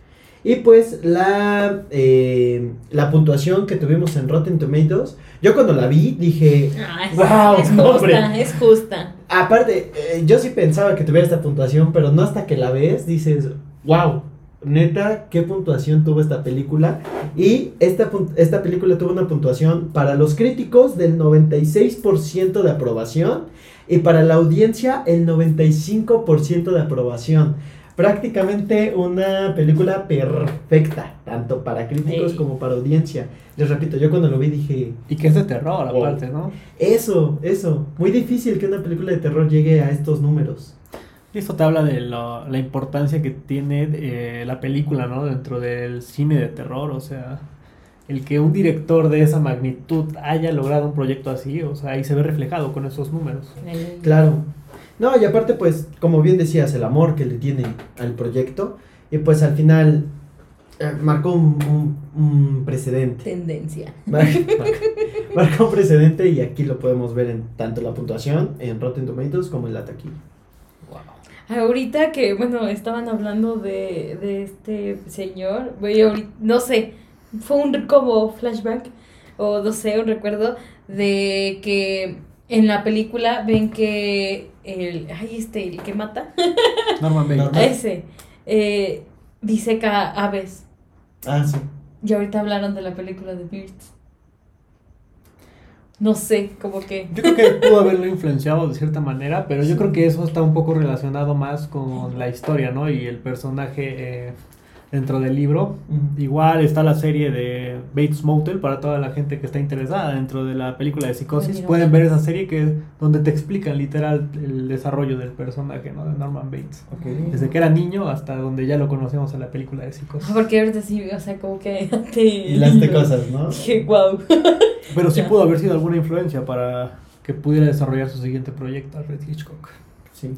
Y pues la, eh, la puntuación que tuvimos en Rotten Tomatoes, yo cuando la vi dije, Ah, es, Guau, es justa, hombre. es justa. Aparte, eh, yo sí pensaba que tuviera esta puntuación, pero no hasta que la ves dices, wow, neta, qué puntuación tuvo esta película. Y esta, esta película tuvo una puntuación para los críticos del 96% de aprobación y para la audiencia el 95% de aprobación. Prácticamente una película perfecta, tanto para críticos como para audiencia. Les repito, yo cuando lo vi dije, Y que es de terror, Wow. aparte, ¿no? eso, eso. Muy difícil que una película de terror llegue a estos números. Y esto te habla de lo- la importancia que tiene eh, la película, ¿no? Dentro del cine de terror, o sea, el que un director de esa magnitud haya logrado un proyecto así, o sea, ahí se ve reflejado con esos números. El- Claro. No, y aparte, pues, como bien decías, el amor que le tiene al proyecto. Y pues al final eh, marcó un, un- un precedente. Tendencia. Mar- marcó un precedente y aquí lo podemos ver en tanto la puntuación en Rotten Tomatoes como en la taquilla. Ahorita que, bueno, estaban hablando de, de este señor, voy ahorita, no sé, fue un como flashback, o no sé, un recuerdo de que en la película ven que el, ay, este, el que mata, Norman Bates. Ese, eh, diseca aves. Ah, sí. Y ahorita hablaron de la película de Birds. No sé, como que... Yo creo que pudo haberlo influenciado de cierta manera, pero yo creo que eso está un poco relacionado más con la historia, ¿no? Y el personaje eh, dentro del libro. Igual está la serie de Bates Motel para toda la gente que está interesada dentro de la película de Psicosis. Pueden ver esa serie que donde te explican literal el desarrollo del personaje, ¿no? De Norman Bates. Desde que era niño hasta donde ya lo conocemos en la película de Psicosis. Ah, Porque ahorita sí, o sea, como que... Te... Y las de cosas, ¿no? Dije, wow. Pero sí pudo haber sido alguna influencia para que pudiera desarrollar su siguiente proyecto, Alfred Hitchcock. Sí.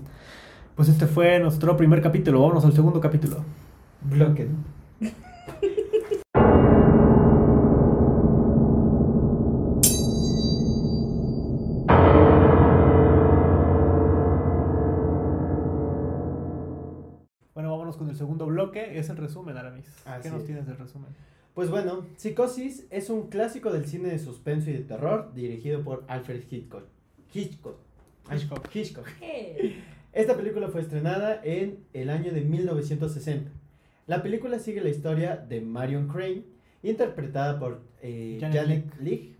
Pues este fue nuestro primer capítulo. Vámonos al segundo capítulo. Bloque, ¿no? Bueno, vámonos con el segundo bloque. Es el resumen, Aramis. Así ¿Qué nos es. tienes del resumen? Pues bueno, Psicosis es un clásico del cine de suspenso y de terror dirigido por Alfred Hitchcock. Hitchcock. Hitchcock. Hitchcock. Esta película fue estrenada en el año de 1960. La película sigue la historia de Marion Crane, interpretada por eh, Janet Janet Leigh,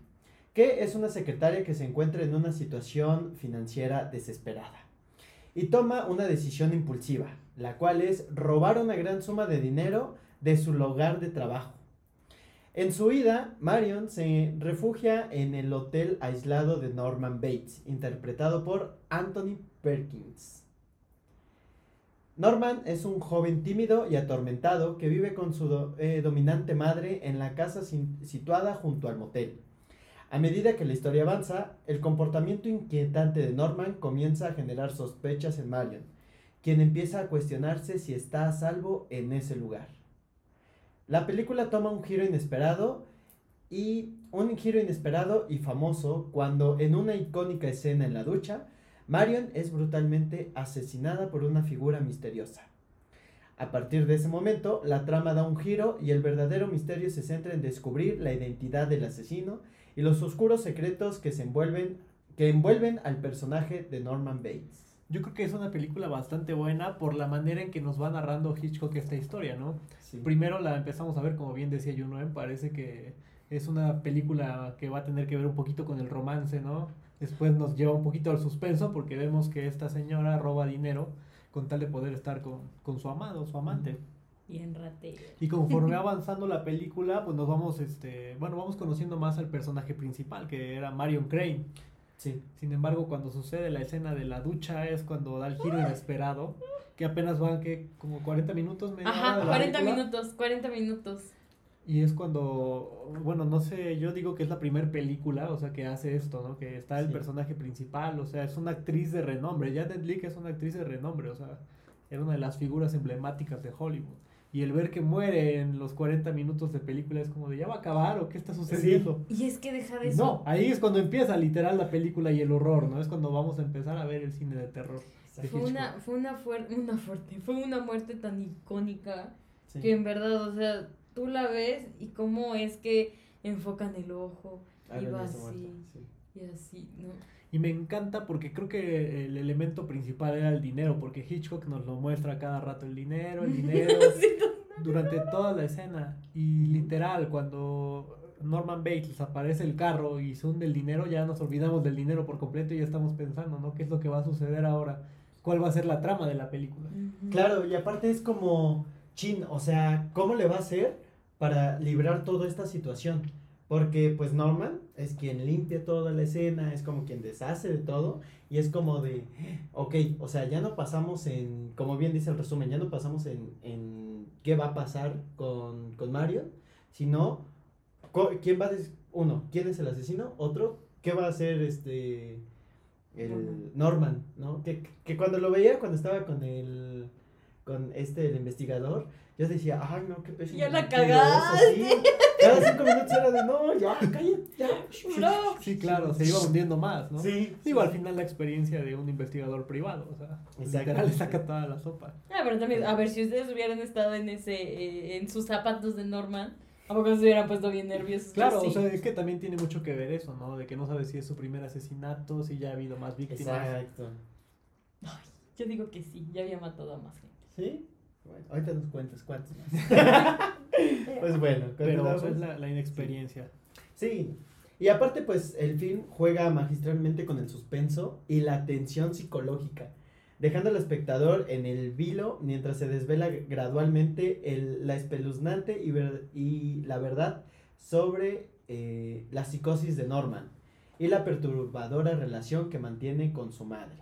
que es una secretaria que se encuentra en una situación financiera desesperada y toma una decisión impulsiva, la cual es robar una gran suma de dinero de su lugar de trabajo. En su huida, Marion se refugia en el hotel aislado de Norman Bates, interpretado por Anthony Perkins. Norman es un joven tímido y atormentado que vive con su eh, dominante madre en la casa situada junto al motel. A medida que la historia avanza, el comportamiento inquietante de Norman comienza a generar sospechas en Marion, quien empieza a cuestionarse si está a salvo en ese lugar. La película toma un giro inesperado y un giro inesperado y famoso cuando en una icónica escena en la ducha, Marion es brutalmente asesinada por una figura misteriosa. A partir de ese momento, la trama da un giro y el verdadero misterio se centra en descubrir la identidad del asesino y los oscuros secretos que se envuelven que envuelven al personaje de Norman Bates. Yo creo que es una película bastante buena por la manera en que nos va narrando Hitchcock esta historia, ¿no? Primero la empezamos a ver, como bien decía Juno, parece que es una película que va a tener que ver un poquito con el romance, ¿no? Después nos lleva un poquito al suspenso porque vemos que esta señora roba dinero con tal de poder estar con, con su amado, su amante. bien ratero. Y conforme va avanzando la película, pues nos vamos, este, bueno, vamos conociendo más al personaje principal, que era Marion Crane. Sí. Sin embargo, cuando sucede la escena de la ducha es cuando da el giro inesperado, que apenas van que como 40 minutos, media hora Ajá, de la 40 película. minutos, 40 minutos. Y es cuando, bueno, no sé, yo digo que es la primer película, o sea, que hace esto, ¿no? Que está el Sí. personaje principal, o sea, es una actriz de renombre. Janet Leigh es una actriz de renombre, o sea, era una de las figuras emblemáticas de Hollywood. Y el ver que muere en los 40 minutos de película es como de, ¿ya va a acabar o qué está sucediendo? Y es que deja de eso. No, ahí es cuando empieza literal la película y el horror, ¿no? Es cuando vamos a empezar a ver el cine de terror. de Fue una, fue una, una fuerte, fue una muerte tan icónica Sí. que en verdad, o sea, tú la ves y cómo es que enfocan el ojo y Aaron va así sí. y así, ¿no? Y me encanta porque creo que el elemento principal era el dinero, porque Hitchcock nos lo muestra cada rato, el dinero, el dinero, Sí, durante toda la escena. Y literal, cuando Norman Bates aparece el carro y se hunde el dinero, ya nos olvidamos del dinero por completo y ya estamos pensando, ¿no? ¿Qué es lo que va a suceder ahora? ¿Cuál va a ser la trama de la película? Claro, y aparte es como chin, o sea, ¿cómo le va a hacer para librar toda esta situación? Porque pues Norman es quien limpia toda la escena, es como quien deshace de todo y es como de, ok, o sea, ya no pasamos en, como bien dice el resumen, ya no pasamos en, en qué va a pasar con, con Mario, sino quién va a, uno, quién es el asesino, otro, qué va a hacer este, el Norman, ¿no? Que, que cuando lo veía, cuando estaba con el, con este, el investigador, yo decía, ay, no, qué pésimo. Ya la mentiroso", cagaste. sí. Cada cinco minutos era de, no, ya, cállate, ya. Bro. Sí, claro, se iba hundiendo más, ¿no? Sí. Digo, al final la experiencia de un investigador privado, o sea, literal le saca toda la sopa. Ah, pero también, a ver, si ustedes hubieran estado en ese, eh, en sus zapatos de Norman, ¿a poco se hubieran puesto bien nerviosos? Claro, o sea, es que también tiene mucho que ver eso, ¿no? De que no sabes si es su primer asesinato, si ya ha habido más víctimas. Exacto. Ay, yo digo que sí, ya había matado a más gente. ¿Sí? Bueno, ahorita nos cuentas cuántos más. pues bueno, Pero es la, la inexperiencia. Sí. Y aparte, pues, el film juega magistralmente con el suspenso y la tensión psicológica, dejando al espectador en el vilo mientras se desvela gradualmente el- la espeluznante y, ver- y la verdad sobre eh, la psicosis de Norman y la perturbadora relación que mantiene con su madre.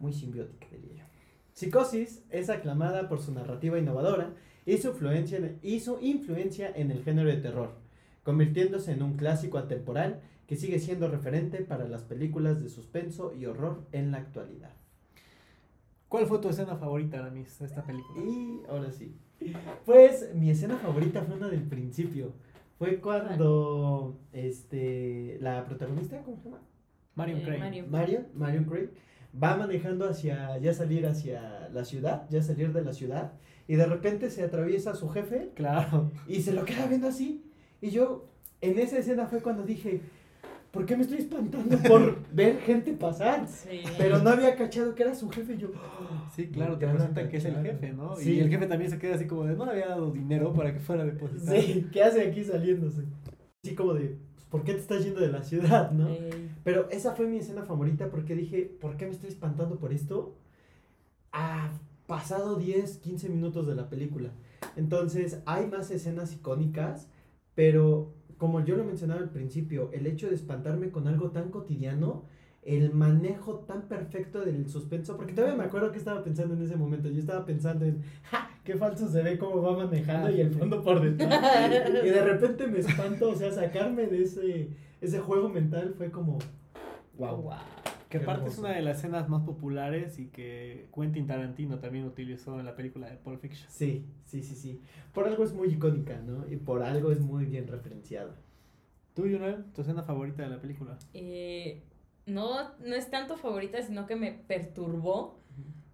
Muy simbiótica, diría yo. Psicosis es aclamada por su narrativa innovadora y su influencia en, y su influencia en el género de terror, convirtiéndose en un clásico atemporal que sigue siendo referente para las películas de suspenso y horror en la actualidad. ¿Cuál fue tu escena favorita, Aramis, de esta película? Y ahora sí. Pues mi escena favorita fue una del principio. Fue cuando este la protagonista, ¿cómo se llama? Marion Eh, Craig. Marion. Marion, Marion Craig, va manejando hacia, ya salir hacia la ciudad, ya salir de la ciudad, y de repente se atraviesa a su jefe Claro. y se lo queda viendo así. Y yo, en esa escena fue cuando dije, ¿por qué me estoy espantando por ver gente pasar? Sí. Pero no había cachado que era su jefe y yo, Sí, claro, te presentan que es el jefe, ¿no? Sí. Y el jefe también se queda así como de, no le había dado dinero para que fuera a depositar. sí, ¿qué hace aquí saliéndose? Así como de, ¿por qué te estás yendo de la ciudad, no? Pero esa fue mi escena favorita porque dije, ¿por qué me estoy espantando por esto? Ha pasado 10, 15 minutos de la película. Entonces, hay más escenas icónicas, pero como yo lo mencionaba al principio, el hecho de espantarme con algo tan cotidiano, el manejo tan perfecto del suspenso, porque todavía me acuerdo que estaba pensando en ese momento, yo estaba pensando en, ¡ja! ¡Qué falso se ve cómo va manejando y el fondo por detrás! y de repente me espanto, o sea, sacarme de ese, ese juego mental fue como, wow. wow. Que aparte es una de las escenas más populares y que Quentin Tarantino también utilizó en la película de Pulp Fiction. Sí, sí, sí, sí. Por algo es muy icónica, ¿no? Y por algo es muy bien referenciada. ¿Tú, Yunel, tu escena favorita de la película? Eh, no, no es tanto favorita, sino que me perturbó.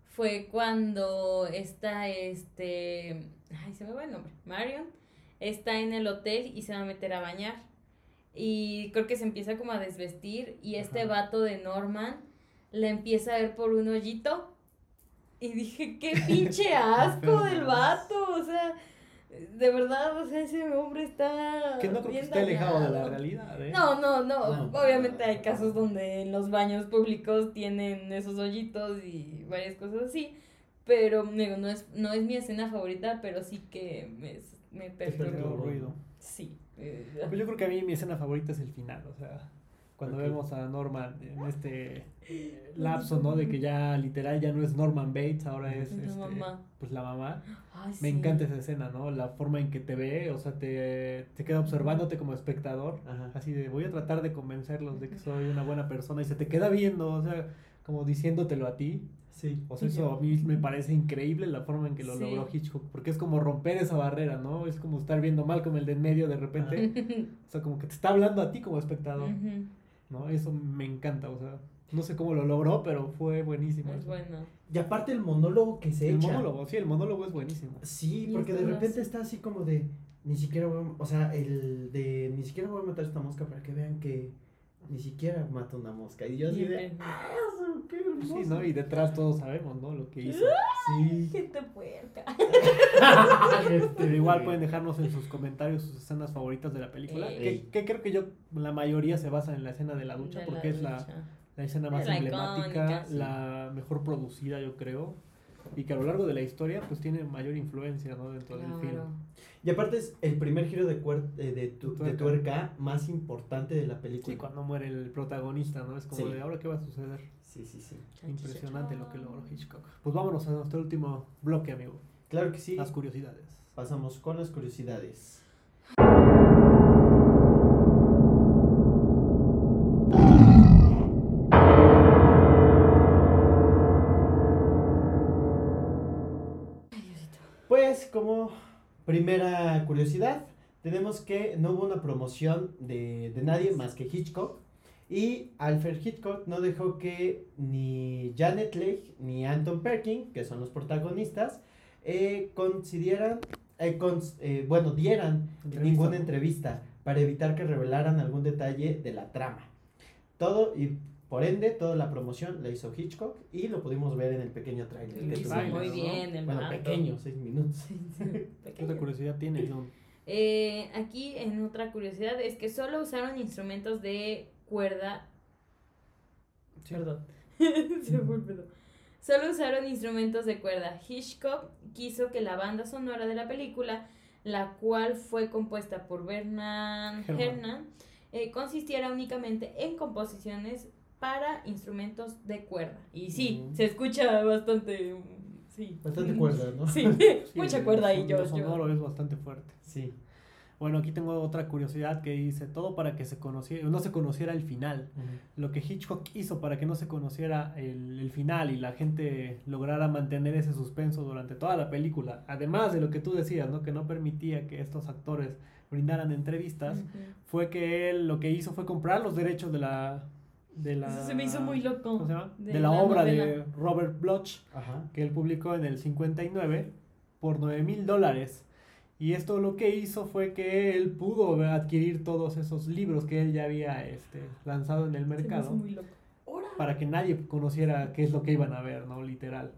Fue cuando está este. Ay, se me va el nombre. Marion está en el hotel y se va a meter a bañar. Y creo que se empieza como a desvestir. Y este Ajá. vato de Norman la empieza a ver por un hoyito. Y dije, qué pinche asco del vato. O sea, de verdad, o sea, ese hombre está. Que no creo que esté alejado de la realidad, ¿eh? No, no, no, No. Obviamente hay casos donde en los baños públicos tienen esos hoyitos y varias cosas así. Pero digo, no es, no es mi escena favorita, pero sí que me, me perturbó. perturbó. ruido. Sí. eh, Pues yo creo que a mí mi escena favorita es el final, o sea, cuando vemos a Norman en este eh, lapso, ¿no? De que ya literal ya no es Norman Bates, ahora es La este, mamá. pues la mamá. Ay, Me sí. encanta esa escena, ¿no? La forma en que te ve, o sea, te, te queda observándote como espectador, Ajá. así de voy a tratar de convencerlos de que soy una buena persona y se te queda viendo, o sea, como diciéndotelo a ti. Sí. O sea, eso a mí me parece increíble la forma en que lo Sí. logró Hitchcock, porque es como romper esa barrera, ¿no? Es como estar viendo mal como el de en medio de repente. O sea, como que te está hablando a ti como espectador, Ujú, ¿no? Eso me encanta, o sea, no sé cómo lo logró, pero fue buenísimo. Es bueno. Y aparte el monólogo que se El echa. monólogo, sí, el monólogo es buenísimo. Sí, porque de repente está así como de, ni siquiera voy a, o sea, el de, ni siquiera voy a matar esta mosca para que vean que ni siquiera mata una mosca. Y yo así de, ¡ah, qué hermoso! Sí, ¿no? Y detrás todos sabemos, ¿no? Lo que hizo. Sí. Gente puerca. Pero igual pueden dejarnos en sus comentarios sus escenas favoritas de la película. Que, que creo que yo, la mayoría se basa en la escena de la ducha, De porque es la, ducha. la escena más La emblemática, icónica, sí. la mejor producida, yo creo. Y que a lo largo de la historia, pues tiene mayor influencia, ¿no? Dentro del film. Y aparte es el primer giro de, cuer- eh, de, tu- De de tuerca. tuerca más importante de la película. Sí, cuando muere el protagonista, ¿no? Es como Sí. de ahora qué va a suceder. Sí, sí, sí. Impresionante lo que logró Hitchcock. Pues vámonos a nuestro último bloque, amigo. Claro que sí. Las curiosidades. Pasamos con las curiosidades. Pues como primera curiosidad, tenemos que no hubo una promoción de, de nadie más que Hitchcock. Y Alfred Hitchcock no dejó que ni Janet Leigh ni Anton Perkin, que son los protagonistas, eh, consideraran, eh, cons- eh, bueno, dieran Entrevista, ninguna entrevista para evitar que revelaran algún detalle de la trama. Todo y por ende toda la promoción la hizo Hitchcock y lo pudimos ver en el pequeño trailer. Que tuvimos. muy ¿no? bien el Bueno, pequeño, seis minutos. Sí, sí, ¿Qué pequeño. otra curiosidad tienes, John? Eh, aquí en otra curiosidad es que solo usaron instrumentos de cuerda. Perdón. Se me olvidó. Solo usaron instrumentos de cuerda. Hitchcock quiso que la banda sonora de la película, la cual fue compuesta por Bernard Herrmann. Herrmann, eh, consistiera únicamente en composiciones para instrumentos de cuerda. Y sí, se escucha bastante. Sí. Bastante cuerda, ¿no? Sí, Sí, mucha el cuerda ahí, sonido yo. sonoro es bastante fuerte. Sí. Bueno, aquí tengo otra curiosidad que dice, todo para que se conociera, no se conociera el final. Lo que Hitchcock hizo para que no se conociera el, el final y la gente lograra mantener ese suspenso durante toda la película, además de lo que tú decías, ¿no? Que no permitía que estos actores brindaran entrevistas, fue que él lo que hizo fue comprar los derechos de la... De la Eso se me hizo muy loco. ¿cómo se llama? De De, la, la obra de. Robert Bloch Ajá. que él publicó en el 59 por 9 mil dólares. Y esto lo que hizo fue que él pudo adquirir todos esos libros que él ya había este, lanzado en el Se me hizo mercado muy loco. Ora. para que nadie conociera qué es lo que iban a ver, ¿no? Literal.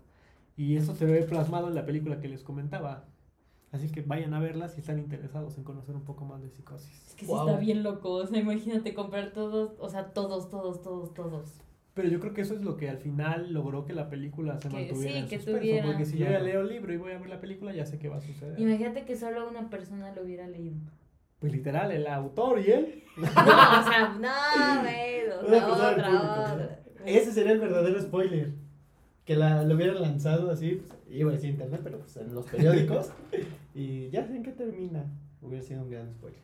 Y eso se ve plasmado en la película que les comentaba. Así que vayan a verla si están interesados en conocer un poco más de psicosis. Es que Wow. sí está bien loco. O sea, imagínate comprar todos, o sea, todos, todos, todos, todos. Pero yo creo que eso es lo que al final logró que la película se Que mantuviera sí, en que suspenso, tuviera. Porque si yo ya leo el libro y voy a ver la película, ya sé qué va a suceder. Imagínate que solo una persona lo hubiera leído. Pues literal, el autor y él. No, o sea, no, güey, o sea, otra, público, otra. Ese sería el verdadero spoiler. Que la, lo hubieran lanzado así, pues, iba a decir internet, pero pues en los periódicos. y ya sé en qué termina. Hubiera sido un gran spoiler.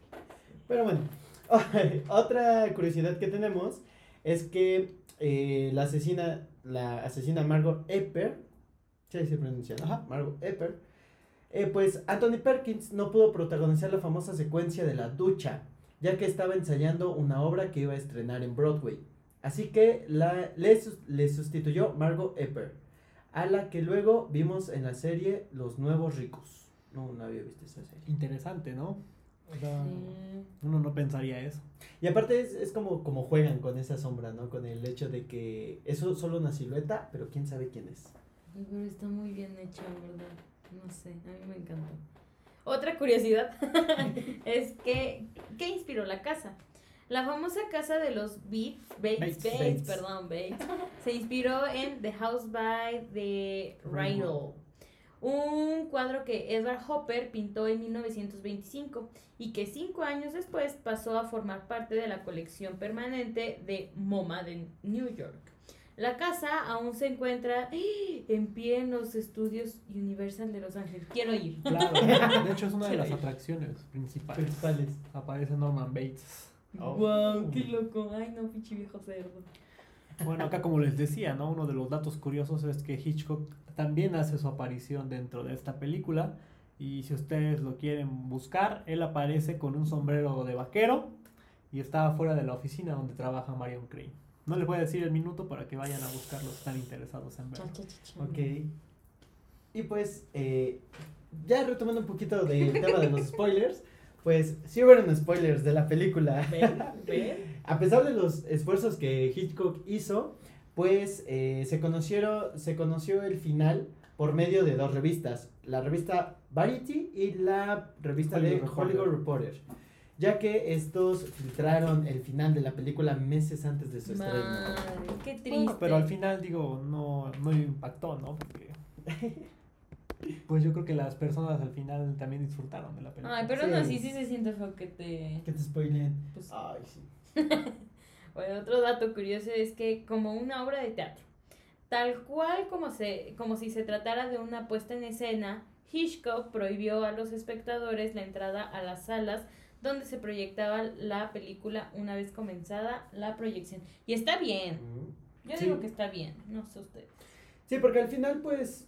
Pero bueno, otra curiosidad que tenemos es que eh, la asesina, la asesina Margot Epper, sí se pronuncia. Ajá. Margot Epper, eh, pues Anthony Perkins no pudo protagonizar la famosa secuencia de la ducha, ya que estaba ensayando una obra que iba a estrenar en Broadway. Así que la, le, le sustituyó Margot Epper, a la que luego vimos en la serie Los Nuevos Ricos. No, no había visto esa serie. Interesante, ¿no? O sea, Sí. uno no pensaría eso. Y aparte es, es como, como juegan con esa sombra, ¿no? Con el hecho de que es solo una silueta, pero quién sabe quién es. Pero está muy bien hecha, ¿verdad? No sé, a mí me encantó. Otra curiosidad es que, ¿qué inspiró la casa? La famosa casa de los Bates. Bates, Bates. perdón, Bates, se inspiró en The House by the Riddle, un cuadro que Edward Hopper pintó en 1925 y que cinco años después pasó a formar parte de la colección permanente de MoMA de New York. La casa aún se encuentra en pie en los estudios Universal de Los Ángeles. Quiero ir. Claro, de hecho es una de las atracciones principales. Principales. Aparece Norman Bates. Oh. Wow, qué loco. Ay, no, pinche viejo cerdo. Bueno, acá como les decía, ¿no? Uno de los datos curiosos es que Hitchcock también hace su aparición dentro de esta película. Y si ustedes lo quieren buscar, él aparece con un sombrero de vaquero y está fuera de la oficina donde trabaja Marion Crane. No les voy a decir el minuto para que vayan a buscarlo si están interesados en verlo. Ok. Y pues, eh, ya retomando un poquito del tema de los spoilers, pues sí hubieron spoilers de la película. ¿Ven? ¿Ven? A pesar de los esfuerzos que Hitchcock hizo, pues eh, se, conocieron, se conoció el final por medio de dos revistas, la revista Variety y la revista de Hollywood Reporter. Hollywood Reporter, ya que estos filtraron el final de la película meses antes de su estreno. Madre, qué triste. Bueno, pero al final, digo, no, no impactó, ¿no? Porque. Pues yo creo que las personas al final también disfrutaron de la película. Ay, pero Sí. no, sí, sí se siente feo que te... Que te spoilen. Pues, Ay, sí. Bueno, otro dato curioso es que como una obra de teatro, tal cual como, se, como si se tratara de una puesta en escena, Hitchcock prohibió a los espectadores la entrada a las salas donde se proyectaba la película una vez comenzada la proyección. Y está bien, yo Sí. digo que está bien, no sé usted. Sí, porque al final, pues,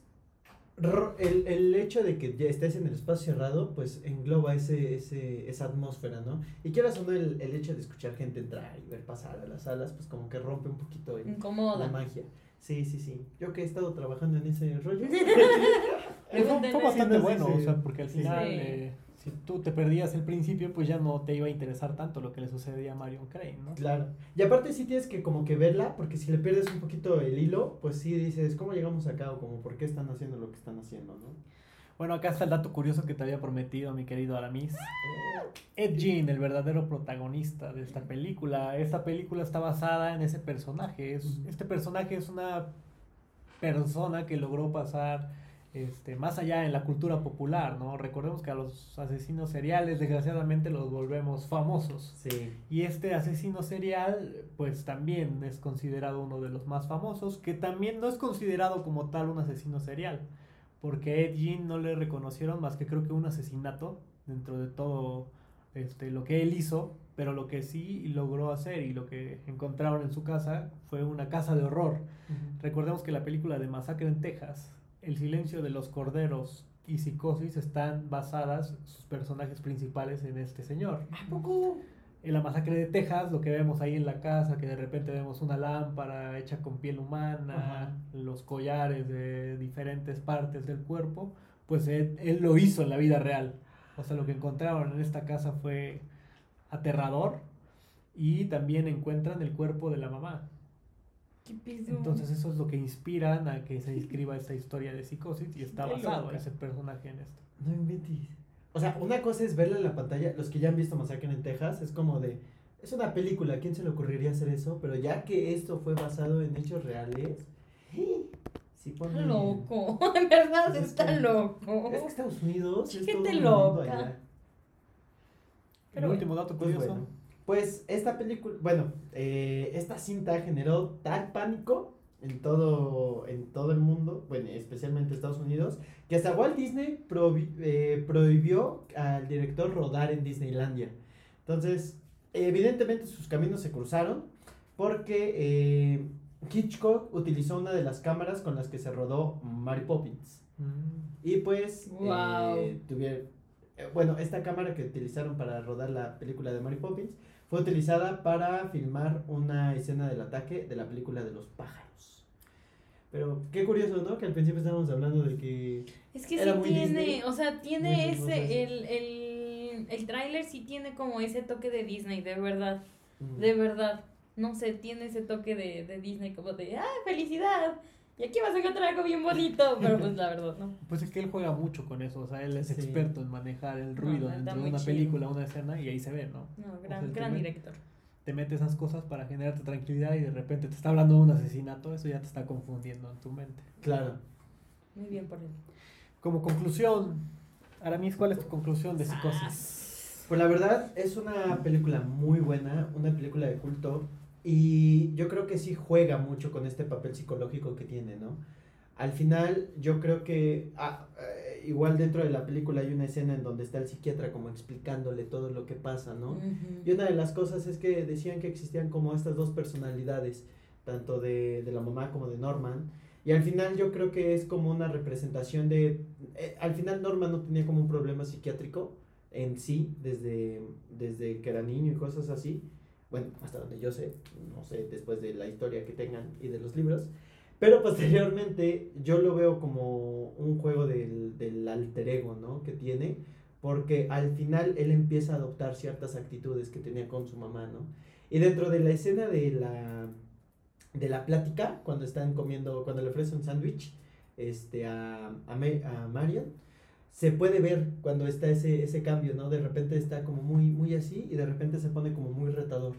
el, el hecho de que ya estés en el espacio cerrado, pues engloba ese, ese, esa atmósfera, ¿no? Y quieras o no, el, el hecho de escuchar gente entrar y ver pasar a las salas, pues como que rompe un poquito el- la magia. Sí, sí, sí. Yo que he estado trabajando en ese rollo. Fue, bastante bueno, sí. o sea, porque al final, Sí. eh, si tú te perdías el principio, pues ya no te iba a interesar tanto lo que le sucedía a Marion Crane, ¿no? Claro. Y aparte sí tienes que como que verla, porque si le pierdes un poquito el hilo, pues sí dices, ¿cómo llegamos acá? O como, ¿por qué están haciendo lo que están haciendo, no? Bueno, acá está el dato curioso que te había prometido, mi querido Aramis. Ed Gein, el verdadero protagonista de esta película. Esta película está basada en ese personaje. Es, este personaje es una persona que logró pasar este, más allá en la cultura popular, ¿no? Recordemos que a los asesinos seriales, desgraciadamente, los volvemos famosos. Sí. Y este asesino serial, pues también es considerado uno de los más famosos, que también no es considerado como tal un asesino serial, porque a Ed Gein no le reconocieron más que creo que un asesinato dentro de todo este, lo que él hizo, pero lo que sí logró hacer y lo que encontraron en su casa fue una casa de horror. Recordemos que la película de Masacre en Texas, El silencio de los corderos y Psicosis están basadas sus personajes principales en este señor. ¿A poco? En la masacre de Texas, lo que vemos ahí en la casa, que de repente vemos una lámpara hecha con piel humana, los collares de diferentes partes del cuerpo, pues él, él lo hizo en la vida real. O sea, lo que encontraron en esta casa fue aterrador y también encuentran el cuerpo de la mamá. Entonces eso es lo que inspiran a que se escriba esta historia de psicosis y está basado loca. ese personaje en esto. No inventes. O sea, una cosa es verla en la pantalla. Los que ya han visto Masacre en Texas, es como de. Es una película, ¿a quién se le ocurriría hacer eso? Pero ya que esto fue basado en hechos reales. Sí, pone. Está loco. En verdad Pues es está que- loco. Es que Estados Unidos. es Gente todo loca. allá. Pero el bueno, último dato Pues curioso. bueno, pues esta película, bueno, eh, esta cinta generó tal pánico en todo, en todo el mundo, bueno, especialmente Estados Unidos, que hasta Walt Disney prohi- eh, prohibió al director rodar en Disneylandia. Entonces, evidentemente sus caminos se cruzaron porque eh, Hitchcock utilizó una de las cámaras con las que se rodó Mary Poppins. Mm. Y pues Wow. eh, tuvieron, eh, bueno, esta cámara que utilizaron para rodar la película de Mary Poppins fue utilizada para filmar una escena del ataque de la película de los pájaros. Pero qué curioso, ¿no? Que al principio estábamos hablando de que Es que Era sí muy tiene, Disney. o sea, tiene ese, el, el, el tráiler sí tiene como ese toque de Disney, de verdad, mm, de verdad. No sé, tiene ese toque de, de Disney como de, ¡ah, felicidad! Y aquí vas a encontrar algo bien bonito, pero pues la verdad, ¿no? Pues es que él juega mucho con eso, o sea, él es Sí. experto en manejar el ruido No, dentro de una chido. película, una escena, y ahí se ve, ¿no? No, O gran, sea, gran te met- director. Te mete esas cosas para generarte tranquilidad y de repente te está hablando de un asesinato, eso ya te está confundiendo en tu mente. claro. Muy bien por él. Como conclusión, Aramis, ¿cuál es tu conclusión de psicosis? Pues la verdad es una película muy buena, una película de culto y yo creo que sí juega mucho con este papel psicológico que tiene, ¿no? Al final yo creo que ah, eh, igual dentro de la película hay una escena en donde está el psiquiatra como explicándole todo lo que pasa, ¿no? Y una de las cosas es que decían que existían como estas dos personalidades, tanto de, de la mamá como de Norman. Y al final yo creo que es como una representación de... eh, al final Norman no tenía como un problema psiquiátrico en sí, desde, desde que era niño y cosas así. Bueno, hasta donde yo sé, no sé después de la historia que tengan y de los libros. Pero posteriormente yo lo veo como un juego del, del alter ego, ¿no? Que tiene, porque al final él empieza a adoptar ciertas actitudes que tenía con su mamá, ¿no? Y dentro de la escena de la, de la plática, cuando están comiendo, cuando le ofrece un sándwich este, a, a, a Marian, se puede ver cuando está ese, ese cambio, ¿no? De repente está como muy, muy así y de repente se pone como muy retador.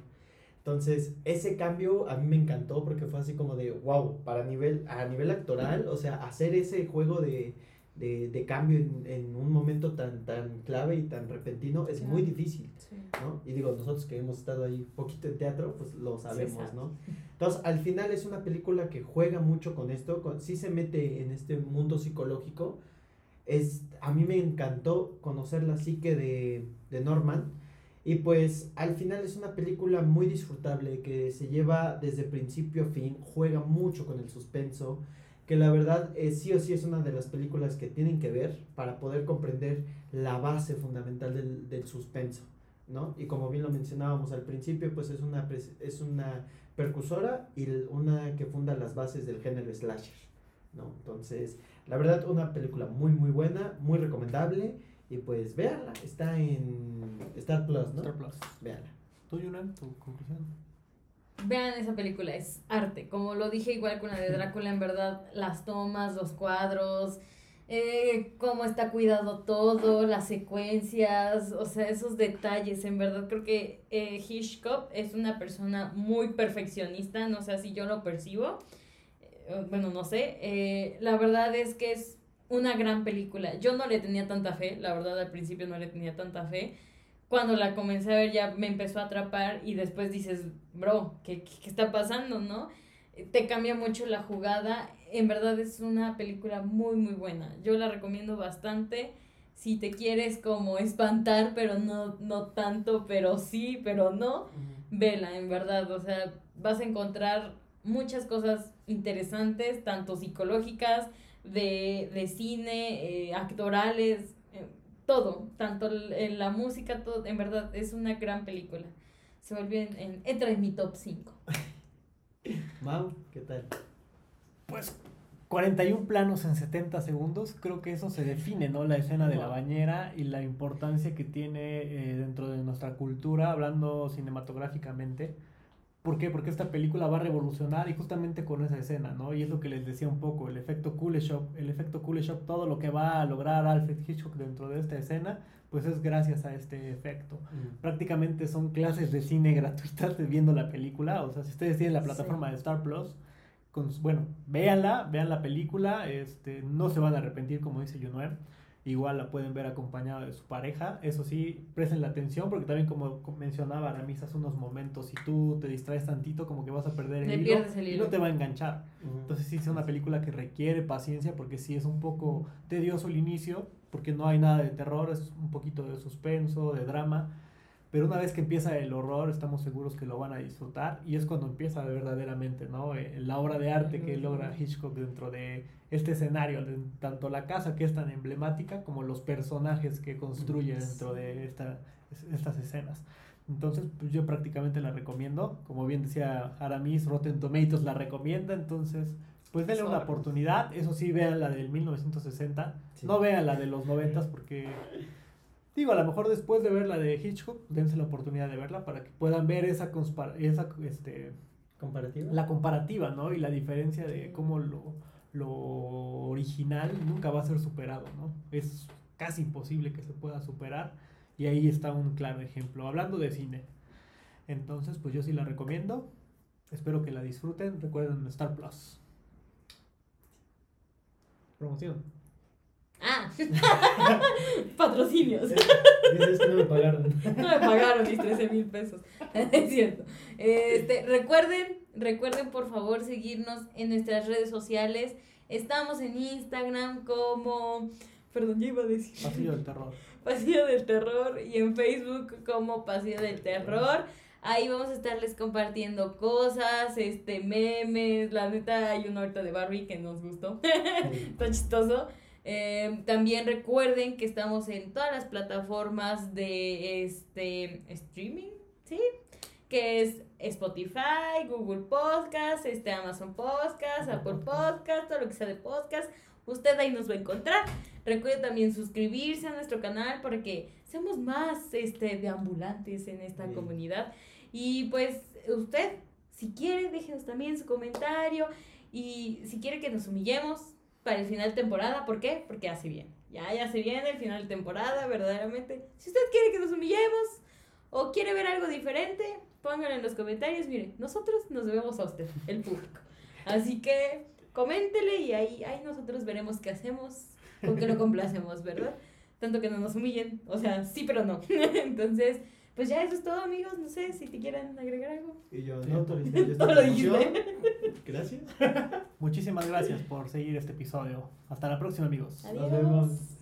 Entonces, ese cambio a mí me encantó porque fue así como de, wow, para nivel, a nivel actoral, o sea, hacer ese juego de, de, de cambio en, en un momento tan, tan clave y tan repentino es muy difícil, Sí. ¿no? Y digo, nosotros que hemos estado ahí poquito en teatro, pues lo sabemos, sabe. ¿no? Entonces, al final es una película que juega mucho con esto, con, sí se mete en este mundo psicológico. Es, a mí me encantó conocer la psique de, de Norman. Y pues al final es una película muy disfrutable que se lleva desde principio a fin, juega mucho con el suspenso, que la verdad eh, sí o sí es una de las películas que tienen que ver para poder comprender la base fundamental del, del suspenso, ¿no? Y como bien lo mencionábamos al principio, pues es una, es una percusora y una que funda las bases del género slasher, ¿no? Entonces, la verdad, una película muy, muy buena, muy recomendable. Y pues véanla, está en Star Plus, ¿no? Star Plus. Véanla. ¿Tú, Yunan, tu conclusión? Vean esa película, es arte. Como lo dije igual con la de Drácula, en verdad, las tomas, los cuadros, eh, cómo está cuidado todo, las secuencias, o sea, esos detalles. En verdad, creo que eh, Hitchcock es una persona muy perfeccionista, no sé si yo lo percibo. Eh, bueno, no sé. Eh, la verdad es que es una gran película. Yo no le tenía tanta fe, la verdad, al principio no le tenía tanta fe cuando la comencé a ver ya me empezó a atrapar y después dices, bro, ¿qué, qué, qué está pasando, no? Te cambia mucho la jugada. En verdad es una película muy, muy buena. Yo la recomiendo bastante. si te quieres como espantar, pero no, no tanto, pero sí, pero no, vela, en verdad. O sea, vas a encontrar muchas cosas interesantes, tanto psicológicas, de, de cine, eh, actorales, eh, todo, tanto en la música, todo, en verdad, es una gran película. Se volvió en, en- entra en mi top 5. Mau, ¿qué tal? Pues 41 planos en 70 segundos, creo que eso se define, ¿no? La escena de la bañera y la importancia que tiene eh, dentro de nuestra cultura, hablando cinematográficamente. ¿Por qué? Porque esta película va a revolucionar y justamente con esa escena, ¿no? Y es lo que les decía un poco, el efecto Kuleshov, el efecto Kuleshov, todo lo que va a lograr Alfred Hitchcock dentro de esta escena, pues es gracias a este efecto. Prácticamente son clases de cine gratuitas viendo la película, o sea, si ustedes tienen la plataforma de Star Plus, con, bueno, véanla, vean la película, este, no se van a arrepentir como dice Junuer, igual la pueden ver acompañada de su pareja, eso sí, presten la atención porque también como mencionaba Aramis hace unos momentos, si tú te distraes tantito como que vas a perder el hilo y no te va a enganchar. Entonces sí es una película que requiere paciencia porque sí es un poco tedioso el inicio, porque no hay nada de terror, es un poquito de suspenso, de drama, pero una vez que empieza el horror estamos seguros que lo van a disfrutar y es cuando empieza verdaderamente, ¿no? Eh, la obra de arte que logra Hitchcock dentro de este escenario, de- tanto la casa que es tan emblemática como los personajes que construye dentro de esta, es- estas escenas. Entonces, pues yo prácticamente la recomiendo. Como bien decía Aramis, Rotten Tomatoes la recomienda. Entonces, pues denle una Sobres. oportunidad. Eso sí, vean la del 1960. Sí. No vean la de los 90 porque, digo, a lo mejor después de ver la de Hitchcock, dense la oportunidad de verla para que puedan ver esa, esa este, ¿Comparativa? la comparativa, ¿no? Y la diferencia de cómo lo, lo original nunca va a ser superado, ¿no? Es casi imposible que se pueda superar y ahí está un claro ejemplo. Hablando de cine. Entonces, pues yo sí la recomiendo. Espero que la disfruten. Recuerden Star Plus. Promoción. Ah, patrocinios. Que no me pagaron. No me pagaron mis 13 mil pesos. Es cierto. Este, recuerden, recuerden por favor seguirnos en nuestras redes sociales. Estamos en Instagram como. Perdón, ya iba a decir. Pasillo del terror. Pasillo del Terror y en Facebook como Pasillo del Terror. Ahí vamos a estarles compartiendo cosas, este, memes. La neta, hay uno ahorita de Barbie que nos gustó. Está chistoso. Eh, también recuerden que estamos en todas las plataformas de este streaming, ¿sí? Que es Spotify, Google Podcast, este Amazon Podcast, Apple Podcast, todo lo que sea de podcast. Usted ahí nos va a encontrar. Recuerde también suscribirse a nuestro canal para que seamos más este, deambulantes en esta comunidad. Y pues usted, si quiere, déjenos también su comentario. Y si quiere que nos humillemos para el final de temporada, ¿por qué? Porque hace bien. Ya, ya se viene el final de temporada, verdaderamente. Si usted quiere que nos humillemos o quiere ver algo diferente, pónganlo en los comentarios. Mire, nosotros nos debemos a usted, el público. Así que coméntele y ahí, ahí nosotros veremos qué hacemos, con qué lo complacemos, ¿verdad? Tanto que no nos humillen, o sea, sí, pero no. Entonces, pues ya eso es todo, amigos. No sé si te quieran agregar algo. Y yo, no No lo promoción. Gracias. Muchísimas gracias por seguir este episodio. Hasta la próxima, amigos. Adiós. Nos vemos.